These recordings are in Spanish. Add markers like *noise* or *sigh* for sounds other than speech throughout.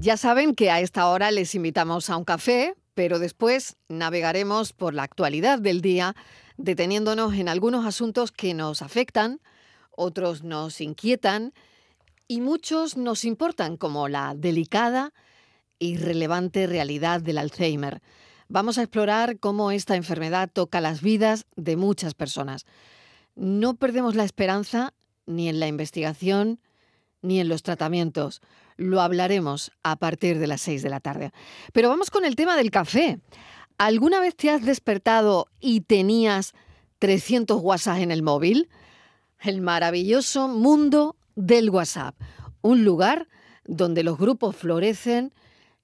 Ya saben que a esta hora les invitamos a un café, pero después navegaremos por la actualidad del día, deteniéndonos en algunos asuntos que nos afectan, otros nos inquietan y muchos nos importan, como la delicada y relevante realidad del Alzheimer. Vamos a explorar cómo esta enfermedad toca las vidas de muchas personas. No perdemos la esperanza ni en la investigación ni en los tratamientos lo hablaremos a partir de las 6 de la tarde. Pero vamos con el tema del café. ¿Alguna vez te has despertado y tenías 300 WhatsApp en el móvil? El maravilloso mundo del WhatsApp. Un lugar donde los grupos florecen,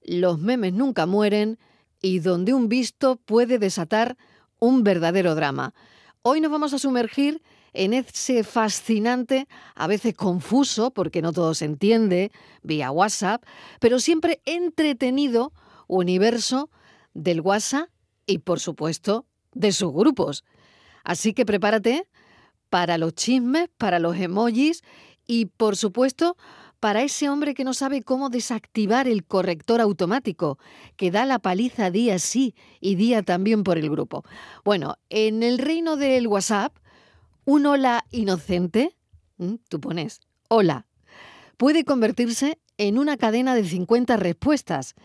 los memes nunca mueren y donde un visto puede desatar un verdadero drama. Hoy nos vamos a sumergir en ese fascinante, a veces confuso, porque no todo se entiende, vía WhatsApp, pero siempre entretenido universo del WhatsApp y, por supuesto, de sus grupos. Así que prepárate para los chismes, para los emojis y, por supuesto, para ese hombre que no sabe cómo desactivar el corrector automático, que da la paliza día sí y día también por el grupo. Bueno, en el reino del WhatsApp, un hola inocente, tú pones hola, puede convertirse en una cadena de 50 respuestas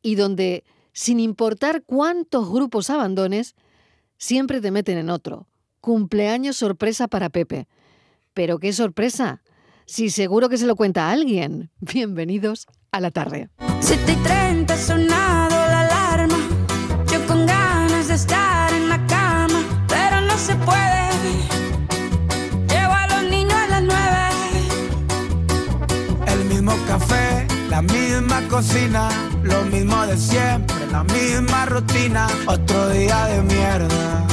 y donde, sin importar cuántos grupos abandones, siempre te meten en otro. Cumpleaños sorpresa para Pepe. Pero qué sorpresa, si seguro que se lo cuenta a alguien. Bienvenidos a la tarde. 7 y 30 sonado la alarma, yo con ganas de estar en la cama, pero no se puede. Café, la misma cocina, lo mismo de siempre, la misma rutina. Otro día de mierda,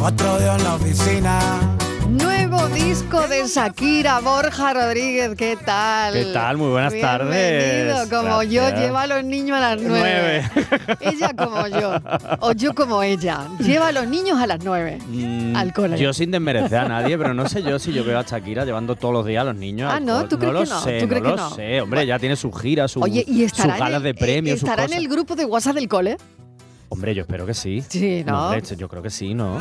otro día en la oficina Nuevo disco de Shakira, Borja Rodríguez, ¿qué tal? ¿Qué tal? Muy buenas Bienvenido. tardes. Como yo, lleva a los niños a las nueve. *laughs* ella como yo, o yo como ella. Lleva a los niños a las nueve mm, al cole. Yo sin desmerecer a nadie, pero no sé yo si yo veo a Shakira llevando todos los días a los niños. Ah, ¿no? ¿Tú crees no que no? sé, ¿Tú crees no que lo no? sé. Hombre, ya tiene sus giras, sus, Oye, ¿y sus en galas el, de premios, sus estará en cosas. el grupo de WhatsApp del cole? Hombre, yo espero que sí. Sí, ¿no? hombre, yo creo que sí, ¿no?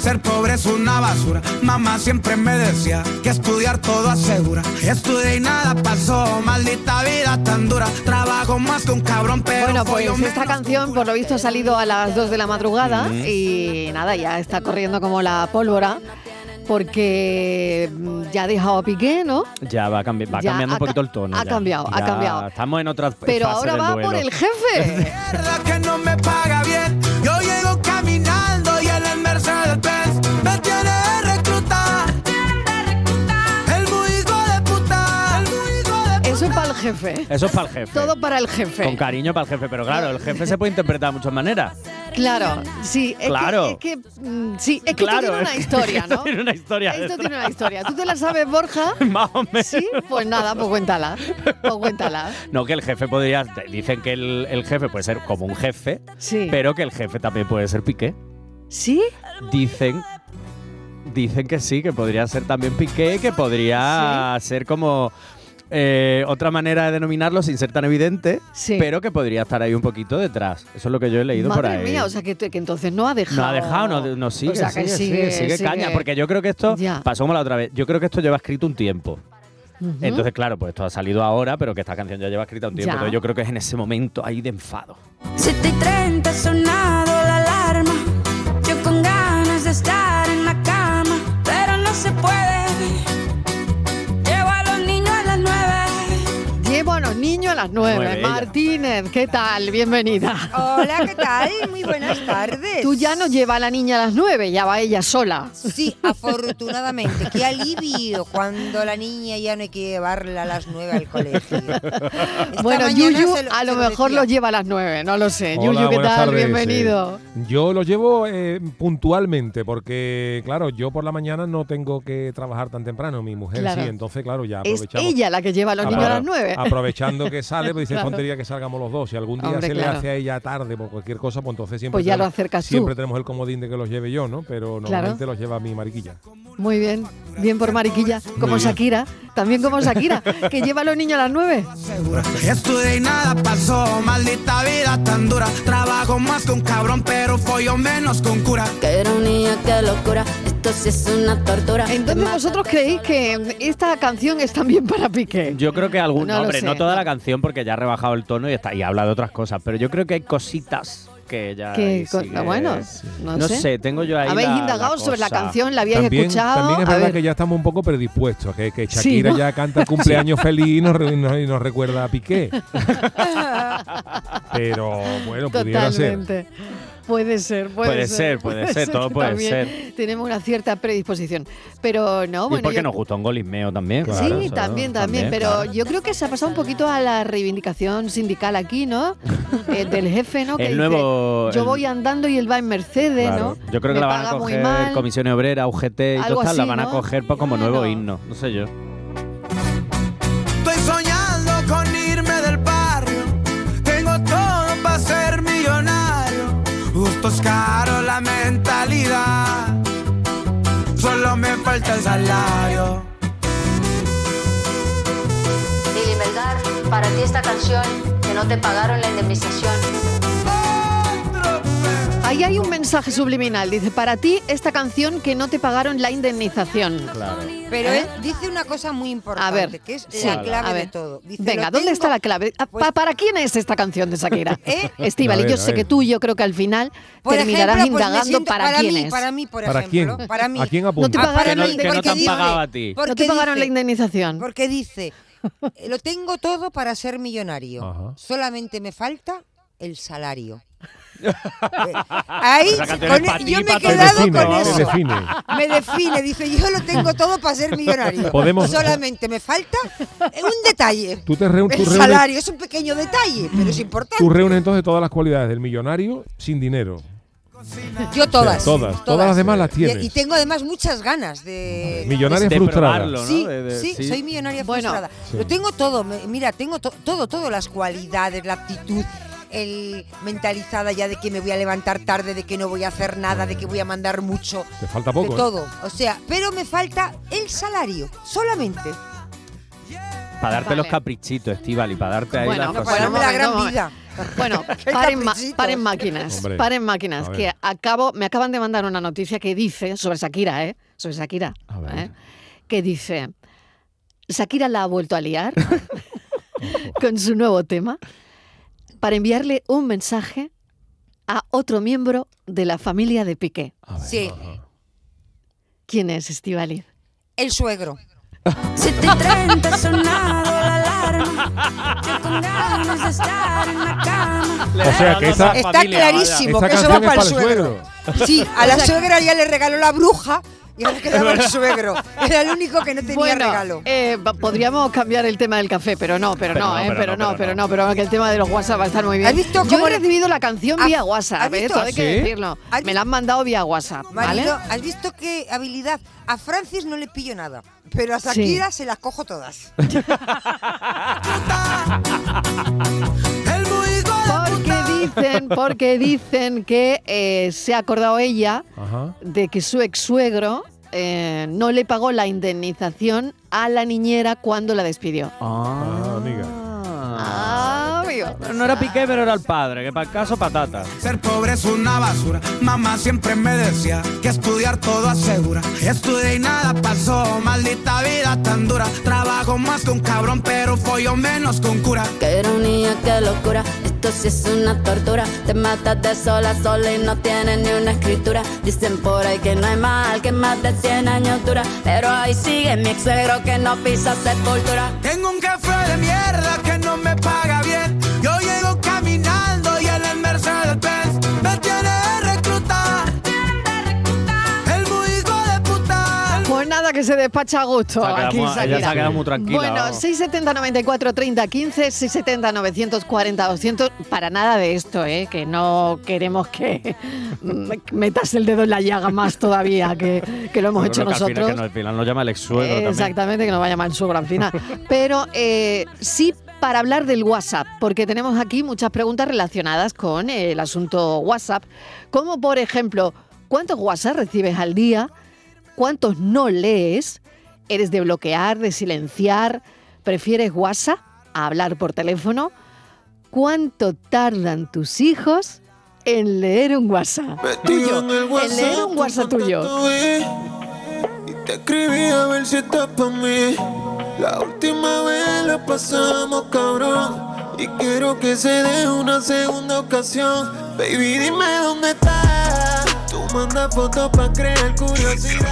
Ser pobre es una basura. Mamá siempre me decía que estudiar todo asegura. Estudié y nada pasó. Maldita vida tan dura. Trabajo más que un cabrón, pero. Bueno, pues esta canción, por lo visto, ha salido a las 2 de la madrugada Mm. y nada, ya está corriendo como la pólvora porque ya ha dejado a Piqué, ¿no? Ya va, cambi- va Ya cambiando ha un poquito el tono. ha ya. cambiado, ha Ya cambiado. Estamos en otra Pero fase ahora del va duelo. por el jefe. *laughs* Mierda jefe. Eso es para el jefe. Todo para el jefe. Con cariño para el jefe, pero claro, el jefe se puede interpretar de muchas maneras. Claro, sí. Es Claro. Que, es que, mm, sí, es que claro, esto tiene una historia, *laughs* esto ¿no? tiene una historia. Esto detrás. tiene una historia. ¿Tú te la sabes, Borja? *laughs* Más o menos. Sí, pues nada, pues cuéntala. Pues cuéntala. No, que el jefe podría. Dicen que el, el jefe puede ser como un jefe, Sí. pero que el jefe también puede ser Piqué. ¿Sí? Dicen. Dicen que sí, que podría ser también Piqué, que podría ser como. Eh, otra manera de denominarlo sin ser tan evidente, Sí. pero que podría estar ahí un poquito detrás. Eso es lo que yo he leído por Madre ahí. mía, o sea que, que entonces no ha dejado. no ha dejado, no, no sigue, O sea, que sigue, sigue, sigue, sigue caña. Porque yo creo que esto Ya. pasó como la otra vez. Yo creo que esto lleva escrito un tiempo. Entonces, claro, pues esto ha salido ahora, pero que esta canción ya lleva escrita un tiempo. Ya. Entonces yo creo que es en ese momento ahí de enfado. 7 y 30 sonado las nueve. Nueve, ella. Martínez, ¿qué tal? Bienvenida. Hola, ¿qué tal? Muy buenas tardes. Tú ya no llevas a la niña a las nueve, ya va ella sola. Sí, afortunadamente. Qué alivio cuando la niña ya no hay que llevarla a las nueve al colegio. Esta bueno, Yuyu lo- a lo mejor lo lleva a las nueve, no lo sé. Hola, Yuyu, ¿qué tal? tardes, Bienvenido. eh, yo lo llevo eh, puntualmente porque, claro, yo por la mañana no tengo que trabajar tan temprano, mi mujer Claro. sí, entonces, claro, ya Es aprovechamos. ella la que lleva a los niños a las nueve. Aprovechando que sale, pues dice Claro. tontería que salgamos los dos. Si algún día Hombre, se claro. le hace a ella tarde por cualquier cosa, pues entonces siempre, Pues ya lo tenemos, tú. siempre tenemos el comodín de que los lleve yo, ¿no? Pero Claro. normalmente los lleva mi mariquilla. Muy bien, bien por Mariquilla, como bien. Shakira, también como Shakira, que lleva a los niños a las 9. segura. Estudié y nada pasó, maldita vida tan dura. Trabajo más un cabrón, pero follo menos con cura. Qué ironía, qué locura. Esto sí es una tortura. Entonces vosotros creéis que esta canción es también para Piqué. Yo creo que algún No hombre, no toda la canción porque ya ha rebajado el tono y está y habla de otras cosas, pero yo creo que hay cositas que ya sigue- bueno, no no sé. sé. tengo yo ahí Habéis la- indagado la sobre la canción, la habíais También, escuchado. también es A verdad ver, que ya estamos un poco predispuestos, que, que Sí, Shakira ¿no? ya canta *laughs* el cumpleaños feliz y nos, y nos recuerda a Piqué. *laughs* Pero bueno, pudiera ser. Puede ser, puede, Puede ser, puede ser, todo puede también ser. Tenemos una cierta predisposición. Pero no, y bueno. porque yo- nos gusta un golismeo también. Sí, claro, eso, también, también, pero claro. yo creo que se ha pasado un poquito a la reivindicación sindical aquí, ¿no? *laughs* Eh, del jefe, ¿no? Que El dice, nuevo- yo el- voy andando y él va en Mercedes, Claro. ¿no? Yo creo Me que la van a coger. Comisiones Obreras, UGT y todo tal, la van a coger pues, como nuevo himno. No sé yo. Falta el salario. Lili Melgar, para ti esta canción que no te pagaron la indemnización. Ahí hay un mensaje subliminal. Dice, para ti esta canción que no te pagaron la indemnización. Claro. Pero ¿Eh? él dice una cosa muy importante, A ver, que es sí, la a clave de ver. todo. Dice, Venga, "Lo ¿dónde está la clave? Ah, Pues- pa- ¿Para quién es esta canción de Shakira? *laughs* ¿Eh? Estíbal, A y yo a sé que tú, yo creo que al final Por terminarás ejemplo, pues indagando para, para quién mí, es. Para mí, por ¿Para ejemplo. quién? Para mí. ¿A quién No apunta? te Ah, pagaron mí, que no te han pagado a ti. no te pagaron dice- la indemnización. Porque dice, eh, lo tengo todo para ser millonario. Ajá. Solamente me falta el salario. Eh, Ahí con e- yo me he quedado define, con eso. define. Me define, dice, yo lo tengo todo para ser millonario. Podemos- Solamente me falta eh, un detalle. Tú te reúnes, tú El reúnes, salario es un pequeño detalle, pero es importante. tú reúnes entonces todas las cualidades del millonario sin dinero. Yo todas. Todas, todas las demás las tienes. Y, tengo además muchas ganas de... Millonaria de frustrada. probarlo, ¿no? Sí, De- de- sí, soy millonaria Bueno, frustrada. sí. Lo tengo todo, me- mira, tengo to- todo, todo, las cualidades, la actitud, el mentalizada ya de que me voy a levantar tarde, de que no voy a hacer nada, de que voy a mandar mucho, Te falta de poco. ¿eh? todo. O sea, pero me falta el salario, solamente. Para darte Vale. los caprichitos, Estival, y para darte ahí Bueno, las. Para la gran vida. Bueno, *laughs* paren, paren máquinas, Hombre, paren máquinas, que acabo, me acaban de mandar una noticia que dice, sobre Shakira, ¿eh? Sobre Shakira, A ver. ¿eh? que dice, Shakira la ha vuelto a liar *laughs* con su nuevo tema para enviarle un mensaje a otro miembro de la familia de Piqué. Sí. ajá. ¿Quién es Estivaliz? El suegro. 7 y 30 ha sonado la alarma. Yo con ganas de estar en la cama. O sea que esa, Está familia, clarísimo que eso canción va es para el suegro. Sí, a la suegra ya le regaló la bruja y ahora quedaba el suegro. Era el único que no tenía bueno, regalo. eh, podríamos cambiar el tema del café, pero no, pero, Pero no, no, eh, pero pero no, no, pero pero no. no, pero que el tema de los WhatsApp va a estar muy bien. ¿Has visto Yo he recibido la canción ¿Has- vía WhatsApp, has eh, visto? todo hay que ¿Ah, sí? decirlo. ¿Has Me la han mandado vía WhatsApp, ¿vale? Marido, ¿has visto qué habilidad? A Francis no le pillo nada, pero a Shakira se las cojo todas. *laughs* Porque dicen, porque dicen que eh, se ha acordado ella Ajá. de que su ex suegro eh, no le pagó la indemnización a la niñera cuando la despidió. Ah, amiga. Ah, amigo. No era Piqué, pero era el padre, que para el caso patata. Ser pobre es una basura. Mamá siempre me decía que estudiar todo asegura. Estudié y nada pasó. Maldita vida tan dura. Trabajo más que un cabrón, pero follo menos con cura. Qué ironía, qué locura. Esto es una tortura. Te matas de sola a sola y no tienes ni una escritura. Dicen por ahí que no hay mal, que más de 100 años dura. Pero ahí sigue mi ex suegro que no pisa sepultura. Tengo un que se despacha a gusto. Quedado aquí muy- ella Shakira. se ha quedado muy tranquila. Bueno, vamos. 670 94 30 15, 670 940 200. Para nada de esto, ¿eh? que no queremos que *laughs* metas el dedo en la llaga más todavía que, que lo hemos Yo hecho creo que al final- nosotros. que no, al final nos llama el ex suegro. Exactamente, que nos vaya mal suegro al final. Pero eh, sí para hablar del WhatsApp, porque tenemos aquí muchas preguntas relacionadas con el asunto WhatsApp, como por ejemplo, ¿cuántos WhatsApp recibes al día? ¿Cuántos no lees? ¿Eres de bloquear, de silenciar? ¿Prefieres WhatsApp a hablar por teléfono? ¿Cuánto tardan tus hijos en leer un WhatsApp tuyo? En leer un WhatsApp tuyo. Y te escribí a ver si estás pa' mí. La última vez la pasamos cabrón. Y quiero que se dé una segunda ocasión. Baby, dime dónde estás. Tú mandas fotos pa' crear curiosidad.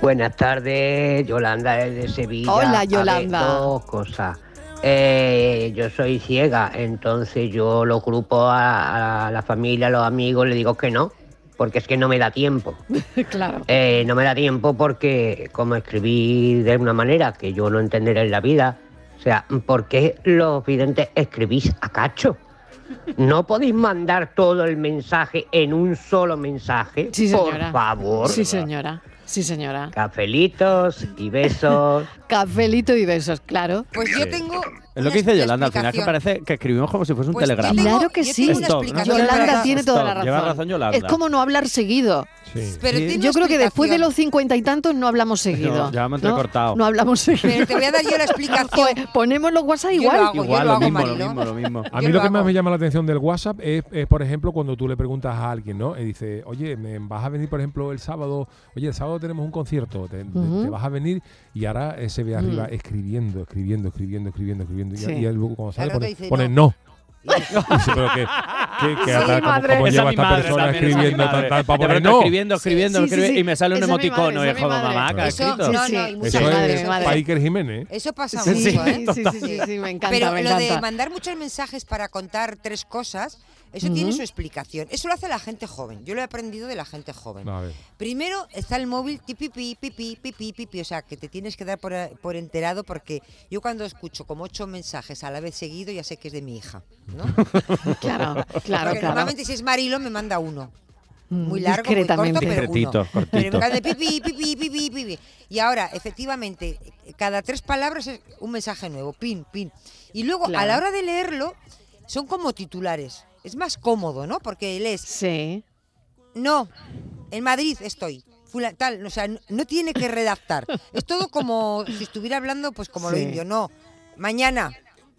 Buenas tardes, Yolanda desde Sevilla. Hola, A ver, Yolanda. dos cosas. Eh, yo soy ciega, entonces yo los grupos a, a la familia, a los amigos, le digo que no, porque es que no me da tiempo. *laughs* claro. Eh, no me da tiempo porque como escribí de una manera que yo no entenderé en la vida, o sea, ¿por qué los videntes escribís a cacho? ¿No podéis mandar todo el mensaje en un solo mensaje? Sí, señora. Por favor. Sí, señora. Sí, señora. Cafelitos y besos. Cafelito y besos, claro. Pues yo tengo. Es lo que dice Yolanda, al final que parece que escribimos como si fuese un Pues yo telegrama. tengo- Claro que yo sí. explicación Yolanda tiene toda la razón. lleva razón Yolanda. Es como no hablar seguido. Sí. Pero Sí. Yo creo que después de explicación. los cincuenta y tantos no hablamos seguido. No, ya hemos ¿no? entrecortado. No hablamos seguido. Pero te voy a dar yo la *laughs* explicación. Joder, ponemos los WhatsApp Yo lo igual. yo Igual, lo lo hago, mismo, lo Marilo. mismo, lo mismo. A Yo mí lo lo que más me llama la atención del WhatsApp es, es, por ejemplo, cuando tú le preguntas a alguien, ¿no? Y dice, oye, ¿me vas a venir, por ejemplo, el sábado? Oye, el sábado tenemos un concierto, ¿te, te- vas a venir? Y ahora eh, se ve arriba Mm. escribiendo, escribiendo, escribiendo, escribiendo, escribiendo. Y- Sí. Y, luego cuando sale pone, dice pone no. no. *laughs* Dice, pero que, que, que Sí, ata- ¿cómo- madre. cómo Esa lleva es esta persona también, es escribiendo tal, tal, para poner no? escribiendo, escribiendo, Sí, sí, escribiendo, sí. y me sale un es emoticono madre, y es es como madre. mamá que ha escrito. no, Sí, no, y Eso muchas madre, es madre. Spiker Jiménez. ¿eh? Eso pasa Sí, mucho, sí, ¿eh? sí, sí, sí, sí, me encanta, Pero me lo de mandar muchos mensajes para contar tres cosas, eso tiene su explicación. Eso lo hace la gente joven. Yo lo he aprendido de la gente joven. A ver. Primero está el móvil tipipi, pipi, pipi, pipi, o sea, que te tienes que dar por, por enterado porque yo cuando escucho como ocho mensajes a la vez seguido ya sé que es de mi hija, ¿no? Claro, claro, porque claro. normalmente si es Marilo me manda uno. Mm, Muy largo, muy corto, pero uno. cortito. Pero pipi, pipi, pipi, pipi. Y ahora, efectivamente, cada tres palabras es un mensaje nuevo, pin, pin. Y luego, a la hora de leerlo, son como titulares. Es más cómodo, ¿no? Porque lees, Sí. no, en Madrid estoy. fula- tal, o sea, no, no tiene que redactar. *laughs* Es todo como si estuviera hablando, pues como lo indio. No, mañana,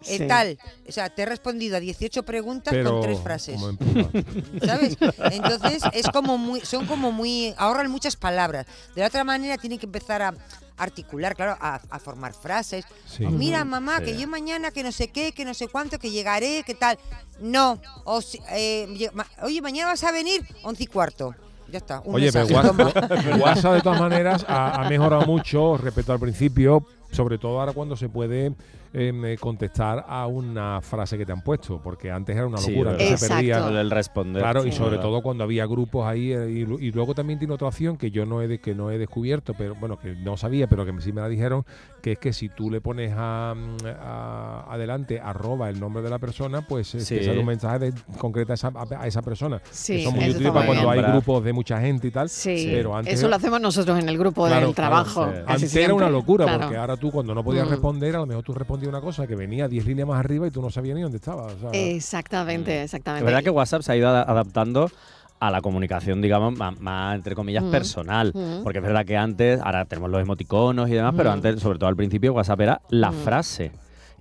eh, Sí. tal. O sea, te he respondido a 18 preguntas Pero con tres frases. como. *laughs* ¿Sabes? Entonces es como muy, son como muy, ahorran muchas palabras. De la otra manera tienen que empezar a articular, claro, a, a formar frases. Sí. Mira, mamá, Sí. que yo mañana que no sé qué, que no sé cuánto, que llegaré, que tal. No. O eh, oye, mañana vas a venir once y cuarto. Ya está. Un Oye, pero. WhatsApp, *laughs* de todas maneras ha, ha mejorado mucho respecto al principio, sobre todo ahora cuando se puede eh, contestar a una frase que te han puesto, porque antes era una Sí, locura, que se perdía. El responder. Claro, y sí, sobre verdad. todo cuando había grupos ahí eh, y, y luego también tiene otra opción que yo no he de- que no he descubierto, pero bueno, que no sabía, pero que sí me la dijeron, que es que si tú le pones a, mm, a- adelante arroba el nombre de la persona, pues Sí. te sale un mensaje de, concreto a esa, a esa persona. Sí, Eso es muy eso útil está para cuando bien. hay grupos de mucha gente y tal. Sí, pero antes eso lo hacemos nosotros en el grupo Claro, del claro, trabajo. sí. casi Antes era una locura, Claro. porque ahora tú cuando no podías Mm. responder, a lo mejor tú respondías una cosa que venía 10 líneas más arriba y tú no sabías ni dónde estaba. o sea, Exactamente, Es exactamente. verdad que WhatsApp se ha ido ada- adaptando a la comunicación, digamos, más, más, entre comillas, Mm. personal. Mm. Porque es verdad que antes, ahora tenemos los emoticonos y demás, pero Mm. antes, sobre todo al principio, WhatsApp era la Mm. frase.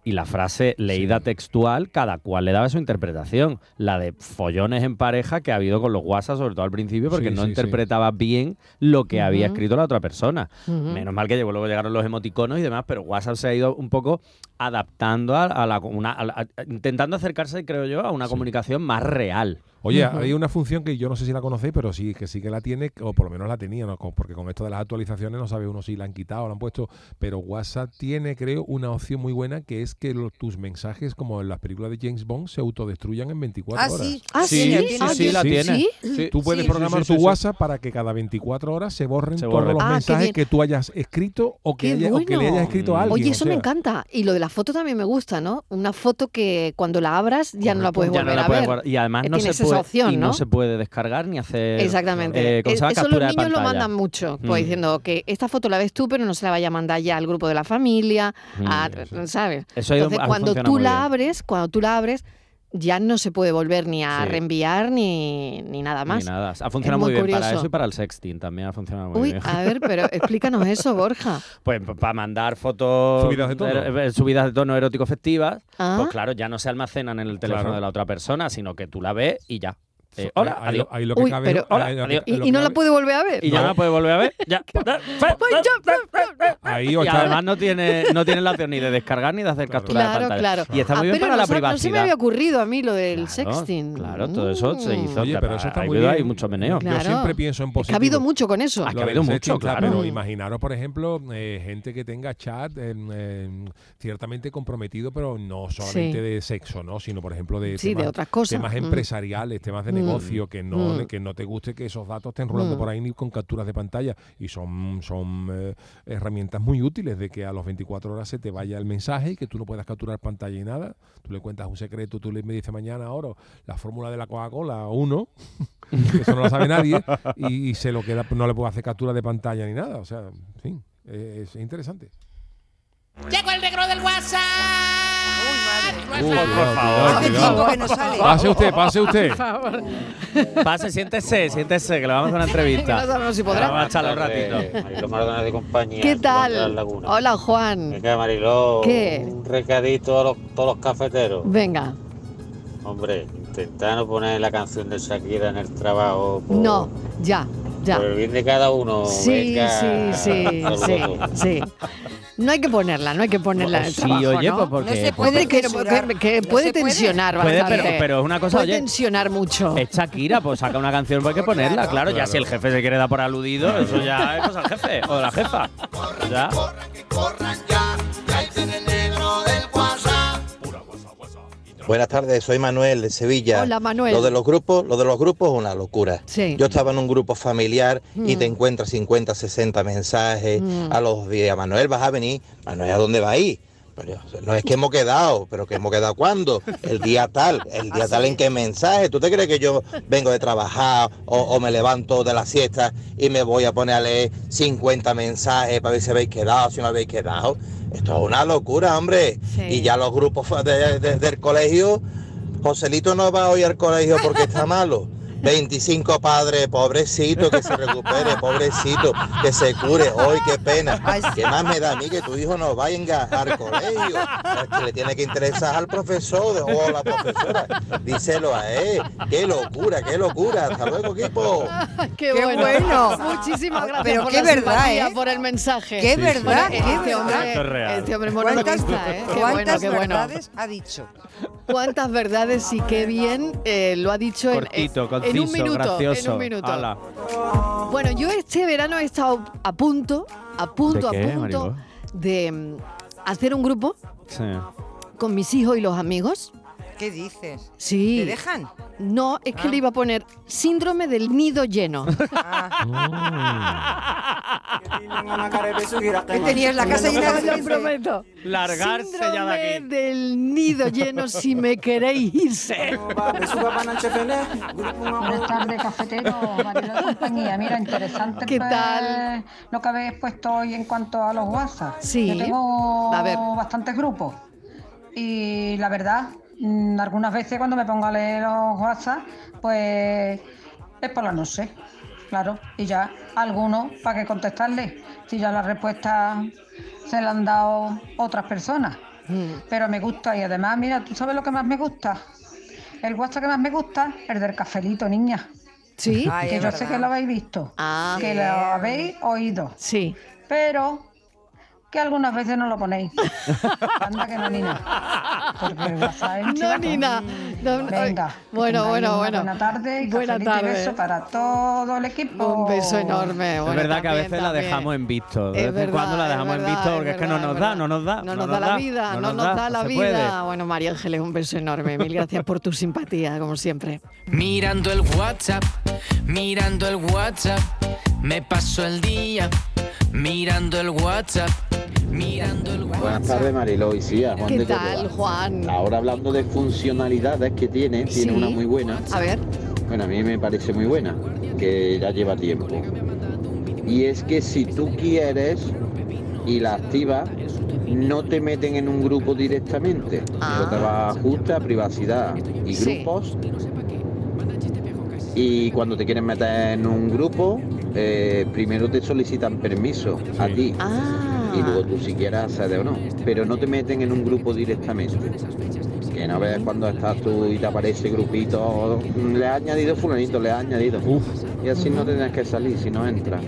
Y la frase leída textual, cada cual le daba su interpretación. La de follones en pareja que ha habido con los WhatsApp, sobre todo al principio, porque Sí, no sí, sí. interpretaba bien lo que había escrito la otra persona. Menos mal que llegó, luego llegaron los emoticonos y demás, pero WhatsApp se ha ido un poco adaptando a, a la, una, a- intentando acercarse, creo yo, a una comunicación más real. Oye, Ujú. hay una función que yo no sé si la conocéis, pero sí que sí que la tiene, o por lo menos la tenía, ¿no? Porque con esto de las actualizaciones no sabe uno si la han quitado o la han puesto, pero WhatsApp tiene, creo, una opción muy buena que es que los- tus mensajes, como en las películas de James Bond, se autodestruyan en 24 Ah, horas. sí. Ah, Sí, tiene, sí, Ah, sí, tiene. la sí. tiene. ¿Sí? Sí. Tú puedes Sí, programar sí, sí, tu sí. WhatsApp para que cada 24 horas se borren Se todos los Ah, mensajes que tú hayas escrito o que, haya- o que le bueno. hayas escrito a alguien. Oye, o eso me sea, encanta. Y lo de la foto también me gusta, ¿no? Una foto que cuando la abras ya no la Correcto. puedes Ya no volver la a puedes ver. guardar. Y además no se, tienes esa opción, y no ¿no? se puede descargar ni hacer Exactamente. eh. Eso los de niños lo mandan mucho, pues Mm. diciendo que esta foto la ves tú, pero no se la vaya a mandar ya al grupo de la familia, Mm, a- sí. ¿sabes? Eso Entonces, cuando tú la abres, cuando tú la abres, ya no se puede volver ni a Sí. reenviar ni, ni nada más. Ni nada. Ha funcionado muy muy, bien para curioso. eso y para el sexting también ha funcionado muy Uy, bien. a ver, pero *laughs* explícanos eso, Borja. Pues para mandar fotos Subidas de tono. er- er- subidas de tono erótico festivas, Ah. pues claro, ya no se almacenan en el teléfono Claro. de la otra persona, sino que tú la ves y ya. Eh, Ahí- hola, ahí, adiós. lo- ahí lo que Uy, cabe- pero- Hola, adiós. ¿Y, lo y que no la puede volver a ver? Y ya no la puedes volver a ver. Ya. Ahí Y además no tiene, no tiene la opción ni de descargar ni de hacer Claro. captura de Claro, pantalla. claro. Y está muy Ah, bien pero para la no privacidad. No se me había ocurrido a mí lo del Claro, sexting. Claro, todo eso se hizo. Oye, pero eso está muy bien. ahí mucho meneo. Claro. Yo siempre pienso en Es positivo. que ha habido mucho con eso. Ha habido mucho, claro. Pero imaginaros, por ejemplo, eh, gente que tenga chat em, em, ciertamente comprometido, pero no solamente de sexo, ¿no? Sino, por ejemplo, de, de temas Mm. empresariales, temas de Mm. Negocio, que no, Mm. que no te guste que esos datos estén rolando Mm. por ahí ni con capturas de pantalla. Y son, son eh, herramientas muy útiles de que a los 24 horas se te vaya el mensaje y que tú no puedas capturar pantalla y nada. Tú le cuentas un secreto, tú le me dices mañana, ahora, la fórmula de la Coca-Cola, uno, *laughs* que eso no lo sabe nadie, y, y se lo queda, no le puedo hacer captura de pantalla ni nada. O sea, sí, eh, es interesante. Llegó el negro del WhatsApp. Uh, por cuidado, favor. Hace cuidado. tiempo que no sale. Pase usted, pase usted. Pase, siéntese, siéntese, que le vamos a hacer una entrevista. No sabemos si podrá. Vamos a echarle un ratito. Mariló Mardona de compañía. ¿Qué tal? Hola, Juan. Venga, Mariló. ¿Qué? Un recadito a los, todos los cafeteros. Venga. Hombre, intentad no poner la canción de Shakira en el trabajo. Por, No, ya, ya. Por el bien de cada uno. Sí, Venga, sí, sí, *laughs* sí, sí. No hay que ponerla, no hay que ponerla en el Sí, trabajo, oye, ¿no? pues porque... No se Puede puede que, que- que No puede se puede. tensionar Puede, bastante. pero, pero es una cosa, puede oye, tensionar mucho. es Shakira, pues saca una canción, pues hay que ponerla, claro, ya si el jefe se quiere dar por aludido, eso ya es cosa del jefe o de la jefa. Ya. Buenas tardes, soy Manuel de Sevilla. Hola, Manuel. Lo de los grupos, lo de los grupos es una locura. Sí. Yo estaba en un grupo familiar y Mm. te encuentras 50, 60 mensajes Mm. a los días. Manuel, vas a venir. Manuel, ¿a dónde va a ir? Pero no es que hemos quedado, pero que hemos quedado cuándo? El día tal, el día tal en qué mensaje. ¿Tú te crees que yo vengo de trabajar o, o me levanto de la siesta y me voy a poner a leer 50 mensajes para ver si habéis quedado, si no habéis quedado? Esto es una locura, hombre. Sí. Y ya los grupos de- de- del colegio, Joselito no va hoy al colegio porque está malo. 25 padres, pobrecito, que se recupere, pobrecito, que se cure. Hoy, qué pena. ¿Qué más me da a mí que tu hijo no vaya al colegio? Que le tiene que interesar al profesor o a la profesora. Díselo a él. Qué locura, qué locura. Hasta luego, equipo. qué, Qué bueno. bueno. Muchísimas gracias Pero por qué la verdad, ¿eh? por el mensaje. Qué Sí, verdad, qué este verdad. hombre, es real. este hombre ¿Cuántas, ¿eh? Qué bueno, cuántas qué bueno. verdades ha dicho? Cuántas verdades y qué bien eh, lo ha dicho Cortito, en, en un minuto. gracioso. En un minuto. Bueno, yo este verano he estado a punto, a punto, ¿De qué, a punto de mm, hacer un grupo Sí. con mis hijos y los amigos. ¿Qué dices? Sí. ¿Te dejan? No, es que Ah. le iba a poner síndrome del nido lleno. *laughs* *laughs* ¿Qué tenías la casa llena de Te lo prometo. Largarse ya de Síndrome aquí. del nido lleno si me queréis irse. Buenas tardes, cafetero, Mariló y compañía. Mira, interesante ¿Qué pues, tal? lo que habéis puesto hoy en cuanto a los WhatsApp. Sí. Yo tengo A ver. bastantes grupos. Y la verdad, algunas veces cuando me pongo a leer los WhatsApp, pues es por la noche, claro. Y ya algunos, ¿para qué contestarle? Si ya la respuesta se la han dado otras personas. Mm. Pero me gusta y además, mira, ¿tú sabes lo que más me gusta? El WhatsApp que más me gusta, el del cafelito, niña. ¿Sí? Ay, que yo sé que lo habéis visto, Ah, que lo habéis oído, sí. pero que algunas veces no lo ponéis. Anda que no, Nina. Porque WhatsApp un No, chivato. Nina. No, no, Venga. Bueno, bueno, una bueno. Buena tarde y Buena tarde. y beso para todo el equipo. Un beso enorme. Es verdad que a también, veces la dejamos en visto. De vez en cuando la dejamos en visto porque es que no nos da, no nos da. No nos da la vida, no nos da la puede. vida. Bueno, María Ángeles, un beso enorme. Mil gracias por tu simpatía, como siempre. Mirando el WhatsApp, mirando el WhatsApp, me paso el día mirando el WhatsApp, mirando el WhatsApp. Buenas tardes, Mariló y Sia, Juan ¿Qué de tal, Córdoba. Juan? Ahora hablando de funcionalidades que tiene, tiene Sí. una muy buena. A ver. Bueno, a mí me parece muy buena, que ya lleva tiempo. Y es que si tú quieres y la activas, no te meten en un grupo directamente. Pero te va a ajuste a privacidad y Sí. grupos. Y cuando te quieren meter en un grupo, eh, primero te solicitan permiso a ti. Ah. Y luego tú si quieres acceder o no. Pero no te meten en un grupo directamente. Que no ves cuando estás tú y te aparece grupito, le ha añadido fulanito, le ha añadido. Y así no tienes que salir si no entras.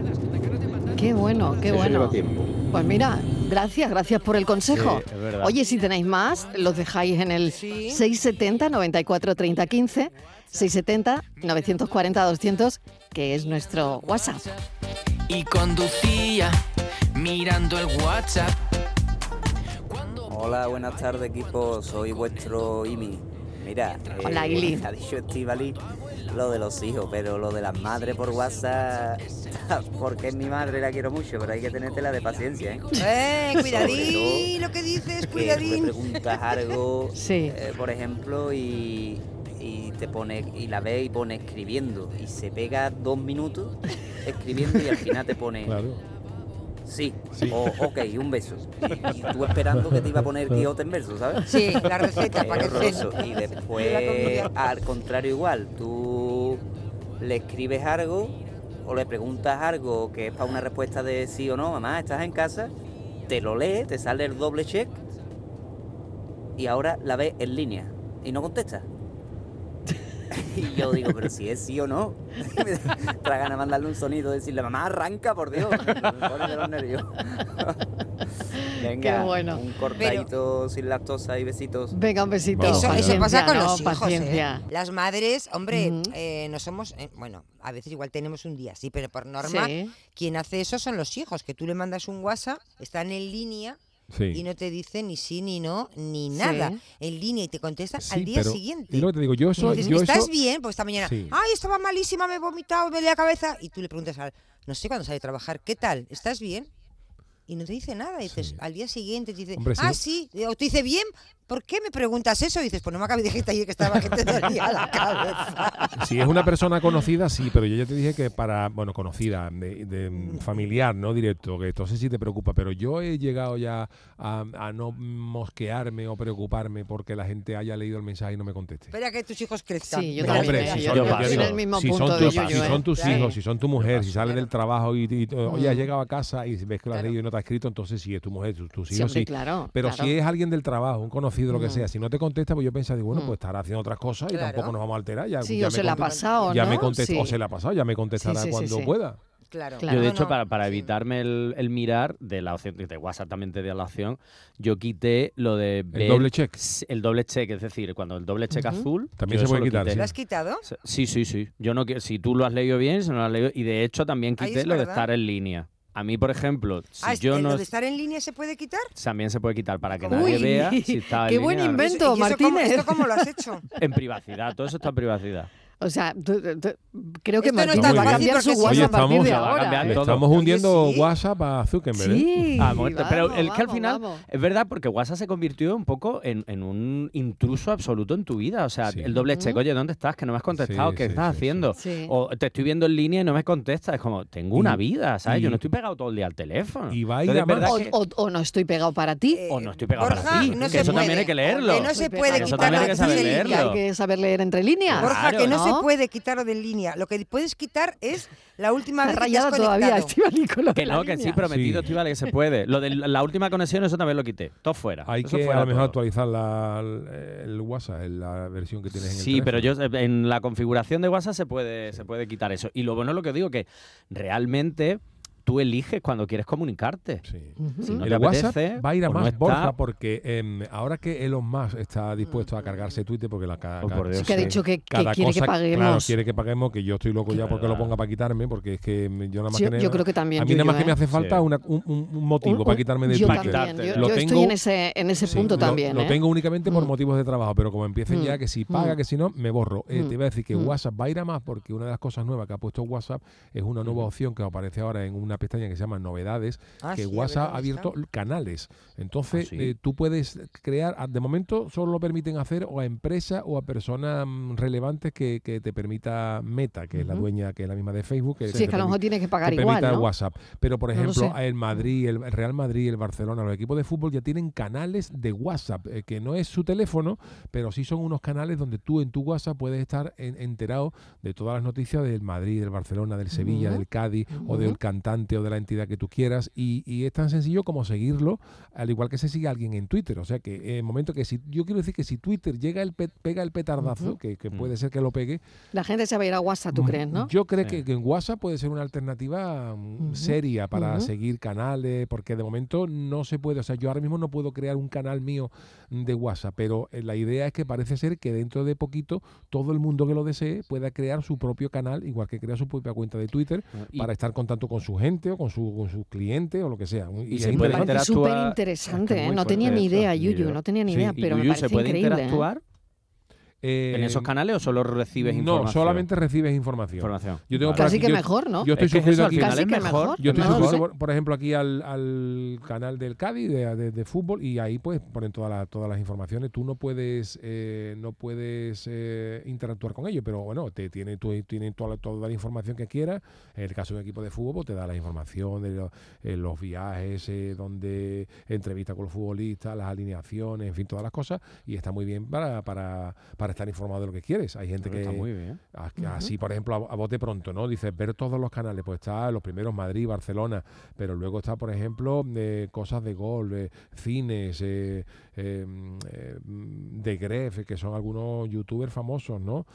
Qué bueno, qué Eso bueno. lleva tiempo. Pues mira, gracias, gracias por el consejo. Sí, es verdad. Oye, si tenéis más, los dejáis en el 670 94 30 15, 670 940 200, que es nuestro WhatsApp. y conducía mirando el WhatsApp. Hola, buenas tardes equipo, soy vuestro Imi. Mira, eh, Hola, Ili. ha dicho Estivali lo de los hijos, pero lo de las madres por WhatsApp, *laughs* porque es mi madre, la quiero mucho, pero hay que tenértela de paciencia, ¿eh? Eh, *laughs* cuidadín, lo que dices, que tú le cuidadín. preguntas algo, Sí. eh, por ejemplo, y, y te pone y la ves y pone escribiendo y se pega dos minutos escribiendo y al final te pone *laughs* sí, o ok, un beso. Y, y tú esperando que te iba a poner Quijote en verso, ¿sabes? Sí, la receta, para que cene. Y después, al contrario igual, tú le escribes algo o le preguntas algo que es para una respuesta de sí o no, mamá, ¿estás en casa? Te lo lee, te sale el doble check y ahora la ves en línea y no contesta. *laughs* Y yo digo, pero si es sí o no. Da ganas de mandarle un sonido, decirle, mamá, arranca, por Dios. *laughs* Me pone de los nervios. *laughs* Venga, Qué bueno. un cortadito sin lactosa y besitos. Venga, un besito. Eso, eso pasa con ¿no? los hijos. ¿eh? Las madres, hombre, eh, no somos, eh, bueno, a veces igual tenemos un día, sí, pero por norma, Sí. quien hace eso son los hijos, que tú le mandas un WhatsApp, están en línea Sí. y no te dicen ni sí, ni no, ni Sí. nada, en línea y te contestan Sí, al día pero- siguiente. Y lo que te digo, yo eso, Y dices, yo ¿estás eso- bien? Pues esta mañana, Sí. ay, estaba malísima, me he vomitado, me duele la cabeza. Y tú le preguntas al, no sé, cuando sale a trabajar, ¿qué tal? ¿Estás bien? Y no te dice nada. Y dices, al día siguiente te dice, Hombre, ah, sí. sí. O te dice, bien, ¿por qué me preguntas eso? Y dices, pues no me acabé de dijiste ayer que estaba que te dolía la cabeza. Si es una persona conocida, sí, pero yo ya te dije que para, bueno, conocida, de, de familiar, no directo, que entonces sí te preocupa, pero yo he llegado ya a, a no mosquearme o preocuparme porque la gente haya leído el mensaje y no me conteste. Espera que tus hijos crezcan. Sí, yo hombre, si son, tus, ¿eh? son tus hijos, si son tu mujer, si sales del trabajo y, y- oye, has llegado a casa y ves que lo has leído y no te ha escrito, entonces sí es tu mujer, tus, tus hijos hombre, sí. claro, pero claro. si es alguien del trabajo, un conocido, lo que Mm. sea, si no te contesta, pues yo pensaba, digo, bueno, Mm. pues estará haciendo otras cosas y Claro. tampoco nos vamos a alterar. Ya, Sí, ya o me se le ha pasado, Ya me o se le ha pasado, ya me contestará Sí, sí, sí, cuando sí. pueda. Claro. yo, de hecho, para, para evitarme el, el mirar de la opción, de WhatsApp también te da la opción, yo quité lo de ver- doble check. s- El doble check, es decir, cuando el doble check Ujú. azul. También yo se puede lo quitar, quité. ¿Lo has quitado? Sí, sí, sí. Yo no que si tú lo has leído bien, si no lo has leído. Y de hecho también quité lo de verdad. estar en línea. A mí, por ejemplo, si Ah, yo ¿lo no de estar en línea se puede quitar? también se puede quitar para que Uy, nadie vea si está qué en buen línea. invento, ¿Y eso cómo- Martínez. ¿Esto cómo lo has hecho? *laughs* En privacidad, todo eso está en privacidad. O sea, creo que Esto no va a fácil cambiar su WhatsApp Oye, a partir estamos, de ahora. ¿eh? estamos hundiendo sí? WhatsApp a Zuckerberg. ¿eh? Sí, A muerte. pero vamos, el que al vamos, final vamos. es verdad porque WhatsApp se convirtió un poco en, en un intruso absoluto en tu vida. O sea, Sí. el doble check, oye, ¿dónde estás? Que no me has contestado, Sí, ¿qué sí, estás sí, haciendo? Sí. O te estoy viendo en línea y no me contestas. Es como, tengo una Y- vida, ¿sabes? Yo no estoy pegado todo el día al teléfono. y va a ir Entonces, a es verdad más. O, que- o- o no estoy pegado para ti. Eh, o no estoy pegado Borja, para ti. no que se eso también hay que leerlo. Que no se puede Eso quitar también hay que saber línea. Que leerlo. hay que saber leer entre líneas. Borja, que no, ¿no? Se puede quitar lo de línea. Lo que puedes quitar es la última *laughs* vez que te has rayada todavía, conectado. *laughs* Estivali, con lo Que de la no, que sí, prometido, Sí. Estivali, que se puede. Lo de la última conexión, eso también lo quité. Todo fuera. Hay Eso que fuera a lo mejor todo. actualizar la, el, WhatsApp, la versión que tienes en el Sí, pero yo eh, en la configuración de WhatsApp se puede, se puede quitar eso. Y lo bueno es lo que digo, que realmente tú eliges cuando quieres comunicarte. Si no el te WhatsApp apetece, va a ir a no más, está- Borja, porque em, ahora que Elon Musk está dispuesto a cargarse Twitter, porque la ca- Oh, Dios. Sí, que ha dicho que, que cada quiere que paguemos. Claro, quiere que paguemos, que yo estoy loco ya porque lo ponga para quitarme, porque es que em, yo nada más que... yo creo que también, A mí nada más que me ¿eh? hace falta Sí. una- un, motivo Un- para quitarme de yo Twitter. también, yo, Lo yo estoy tengo- en ese, en ese Sí, punto lo- también. Lo ¿eh? tengo únicamente por Mm. motivos de trabajo, pero como empiecen Mm. ya que si paga, Mm. que si no, me borro. Eh, Mm. Te iba a decir que Mm. WhatsApp va a ir a más porque una de las cosas nuevas que ha puesto WhatsApp es una nueva opción que aparece ahora en una una pestaña que se llama novedades, Ah, que sí, WhatsApp ha abierto está. canales. Entonces, Ah, sí. eh, tú puedes crear, ah, de momento solo lo permiten hacer o a empresas o a personas mm, relevantes que, que te permita Meta, que es la dueña, que es la misma de Facebook. Que, Sí, es que a lo mejor tienes que pagar igual, ¿no? WhatsApp. Pero, por ejemplo, el Madrid, el Real Madrid, el Barcelona, los equipos de fútbol ya tienen canales de WhatsApp, eh, que no es su teléfono, pero sí son unos canales donde tú en tu WhatsApp puedes estar en- enterado de todas las noticias del Madrid, del Barcelona, del Sevilla, del Cádiz o del cantante o de la entidad que tú quieras. Y, y es tan sencillo como seguirlo, al igual que se sigue a alguien en Twitter. O sea que en el momento que si yo quiero decir que si Twitter llega el pe- pega el petardazo, que, que Mm. puede ser que lo pegue, La gente se va a ir a WhatsApp, ¿tú Mm, crees, no? Yo creo Sí. que, que en WhatsApp puede ser una alternativa mm, seria para seguir canales, porque de momento no se puede, o sea, yo ahora mismo no puedo crear un canal mío de WhatsApp, pero eh, la idea es que parece ser que dentro de poquito todo el mundo que lo desee pueda crear su propio canal, igual que crea su propia cuenta de Twitter, Ah, Y- para estar en contacto con su gente o con, su, con sus clientes o lo que sea. Y es se puede interactuar- súper interesante, es que es ¿eh? No tenía ni idea, Yuyu, no tenía ni idea, ¿Y pero me Yuyu, parece se puede increíble. ¿eh? interactuar Eh, en esos canales o solo recibes no, información? solamente recibes información. Información. Yo tengo Vale. Casi aquí- que yo- mejor, ¿no? Yo estoy Es suscrito aquí. Casi que mejor. Yo estoy No suscrito, por, por ejemplo, aquí al, al canal del Cádiz de, de- de fútbol y ahí pues ponen todas las todas las informaciones. Tú no puedes eh, no puedes eh, interactuar con ellos, pero bueno, te tiene tú tienen toda, la- toda la información que quieras. En el caso de un equipo de fútbol, pues, te da la información de lo- eh, los viajes, eh, donde entrevista con los futbolistas, las alineaciones, en fin, todas las cosas y está muy bien para, para, para estar informado de lo que quieres. Hay gente que Está muy bien. Así, por ejemplo, a, a bote pronto, ¿no? Dices, ver todos los canales, pues está los primeros Madrid, Barcelona, pero luego está, por ejemplo, eh, cosas de gol, eh, cines, eh, eh, mm, mm, de Gref, que son algunos youtubers famosos, ¿no?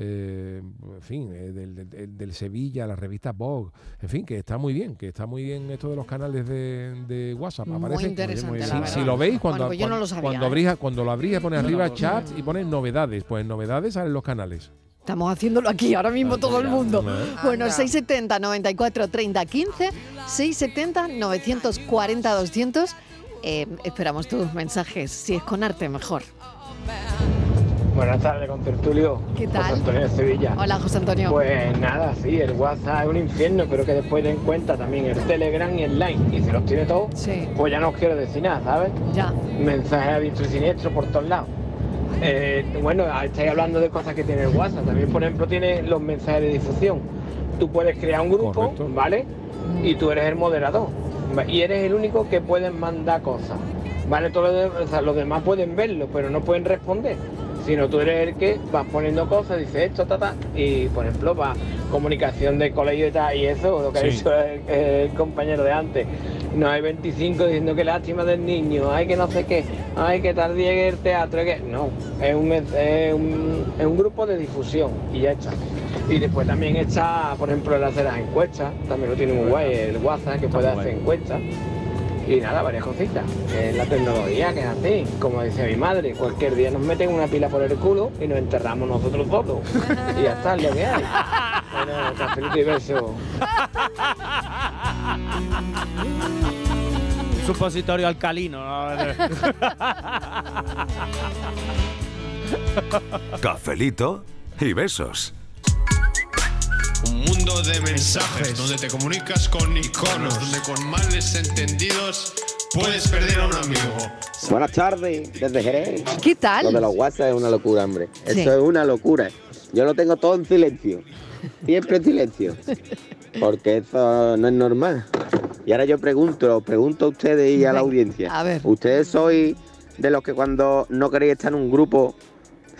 Eh, en fin, eh, del, del- del- del Sevilla, la revista Vogue, en fin, que está muy bien, que está muy bien esto de los canales de, de WhatsApp. Muy aparece. interesante, Si- lo veis, cuando, Bueno, pues no cuando- lo sabía, cuando, ¿eh? abrís, cuando lo abrís, pone Yo no arriba lo chat y pone novedades, pues en novedades salen los canales. Estamos haciéndolo aquí ahora mismo todo el mundo. Bueno, Anda. 670 94 30 15, 670 940 200. Eh, esperamos tus mensajes. Si es con arte, mejor. Buenas tardes, con Tertulio. ¿Qué tal? José Antonio de Sevilla. Hola, José Antonio. Pues nada, sí, el WhatsApp es un infierno, pero que después den cuenta también el Telegram y el Line. Y si los tiene todos, Sí, pues ya no os quiero decir nada, ¿sabes? ya. Mensajes a diestro y siniestro por todos lados. Eh, bueno, estáis hablando de cosas que tiene el WhatsApp. También, por ejemplo, tiene los mensajes de difusión. Tú puedes crear un grupo, Correcto. ¿vale? Y tú eres el moderador. Y eres el único que puedes mandar cosas. ¿Vale? Todos los, de- o sea, los demás pueden verlo, pero no pueden responder. Sino tú eres el que vas poniendo cosas, dices esto, ta, ta, y por ejemplo, va comunicación de colegio y tal, y eso, lo que ha Sí. dicho el, el compañero de antes. No hay 25 diciendo que lástima del niño, ay que no sé qué, ay que tal en el teatro, que no, es un, es un, es un grupo de difusión y ya está. Y después también está, por ejemplo, el hacer las encuestas, también lo tiene muy guay, el WhatsApp que puede hacer encuestas. Y nada, varias cositas. Es la tecnología que es así. Como decía mi madre, cualquier día nos meten una pila por el culo y nos enterramos nosotros solos. y ya está, es lo que hay. Bueno, cafelito y beso. Un supositorio alcalino. Cafelito y besos. Un mundo de mensajes donde te comunicas con iconos, donde con males entendidos puedes perder a un amigo. Buenas tardes, desde Jerez. ¿Qué tal? Lo de los WhatsApp es una locura, hombre. Sí. Eso es una locura. Yo lo tengo todo en silencio. Siempre en silencio. Porque eso no es normal. Y ahora yo pregunto, os pregunto a ustedes y a la audiencia. a ver. ¿Ustedes sois de los que cuando no queréis estar en un grupo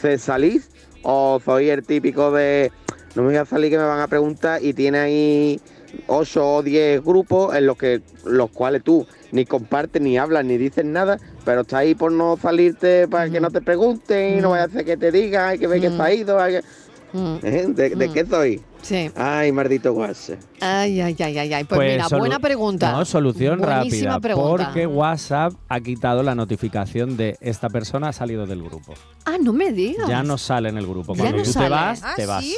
se salís? ¿O sois el típico de no me voy a salir que me van a preguntar y tiene ahí 8 o 10 grupos en los que los cuales tú ni compartes, ni hablas, ni dices nada, pero estás ahí por no salirte para que no te pregunten y no vaya a hacer que te digan, hay que ver que se ha ido. hay que- Mm, ¿Eh? ¿De, de Mm. qué soy? Sí. Ay, maldito WhatsApp. Ay, ay, ay, ay, ay. Pues, mira, solu- buena pregunta. No, solución Buenísima rápida. pregunta. Porque WhatsApp ha quitado la notificación de esta persona ha salido del grupo. Ah, no me digas. Ya no sale en el grupo. Ya Cuando no tú sale. te vas, Ah, te vas. ¿sí?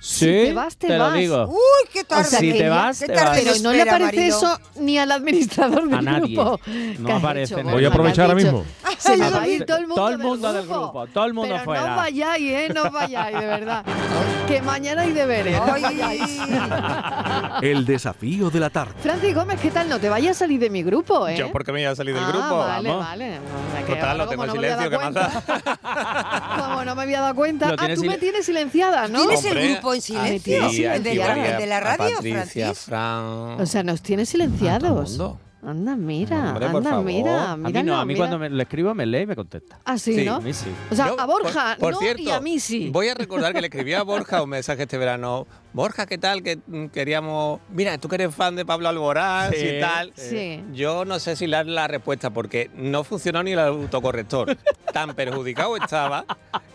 Si te vas, te, te lo vas. digo. Uy, qué tarde. Si que te ya- vas, te vas. Pero no le espera, parece Mariló. eso ni al administrador del A nadie. grupo. No ¿Qué has aparece. Voy a aprovechar ¿Qué ahora mismo. *laughs* Se Todo va a ir *laughs* todo el mundo, el mundo del grupo, todo el mundo Pero fuera. no vayáis, ¿eh? No vayáis, de verdad. Que mañana hay deberes. *laughs* El desafío de la tarde. Francis Gómez, ¿qué tal? No te vayas a salir de mi grupo, ¿eh? Yo, ¿por qué me iba a salir del Ah, grupo? Vale, Vamos. vale. Quedé Total, lo tengo en no me había silencio, ¿qué cuenta. Como no me había dado cuenta. Lo Ah, tú me tienes silenciada, ¿no? ¿Tienes el Hombre, en a silencio? ¿El de, la, de la radio, Patricia, Francis? Fran. O sea, nos el silenciados. mundo. Anda, mira, Hombre, anda, favor. mira, A mí mira, no, a mí mira. cuando me lo escribo me lee y me contesta. Ah, sí, Sí, ¿no? A mí sí. O sea, Yo, a Borja por, por no cierto, y a mí sí. Voy a recordar que le escribí a Borja un mensaje este verano. Borja, ¿qué tal? Que mm, queríamos. Mira, tú que eres fan de Pablo Alborán Sí, y tal. Sí. Yo no sé si le la respuesta porque no funcionó ni el autocorrector. *laughs* Tan perjudicado estaba.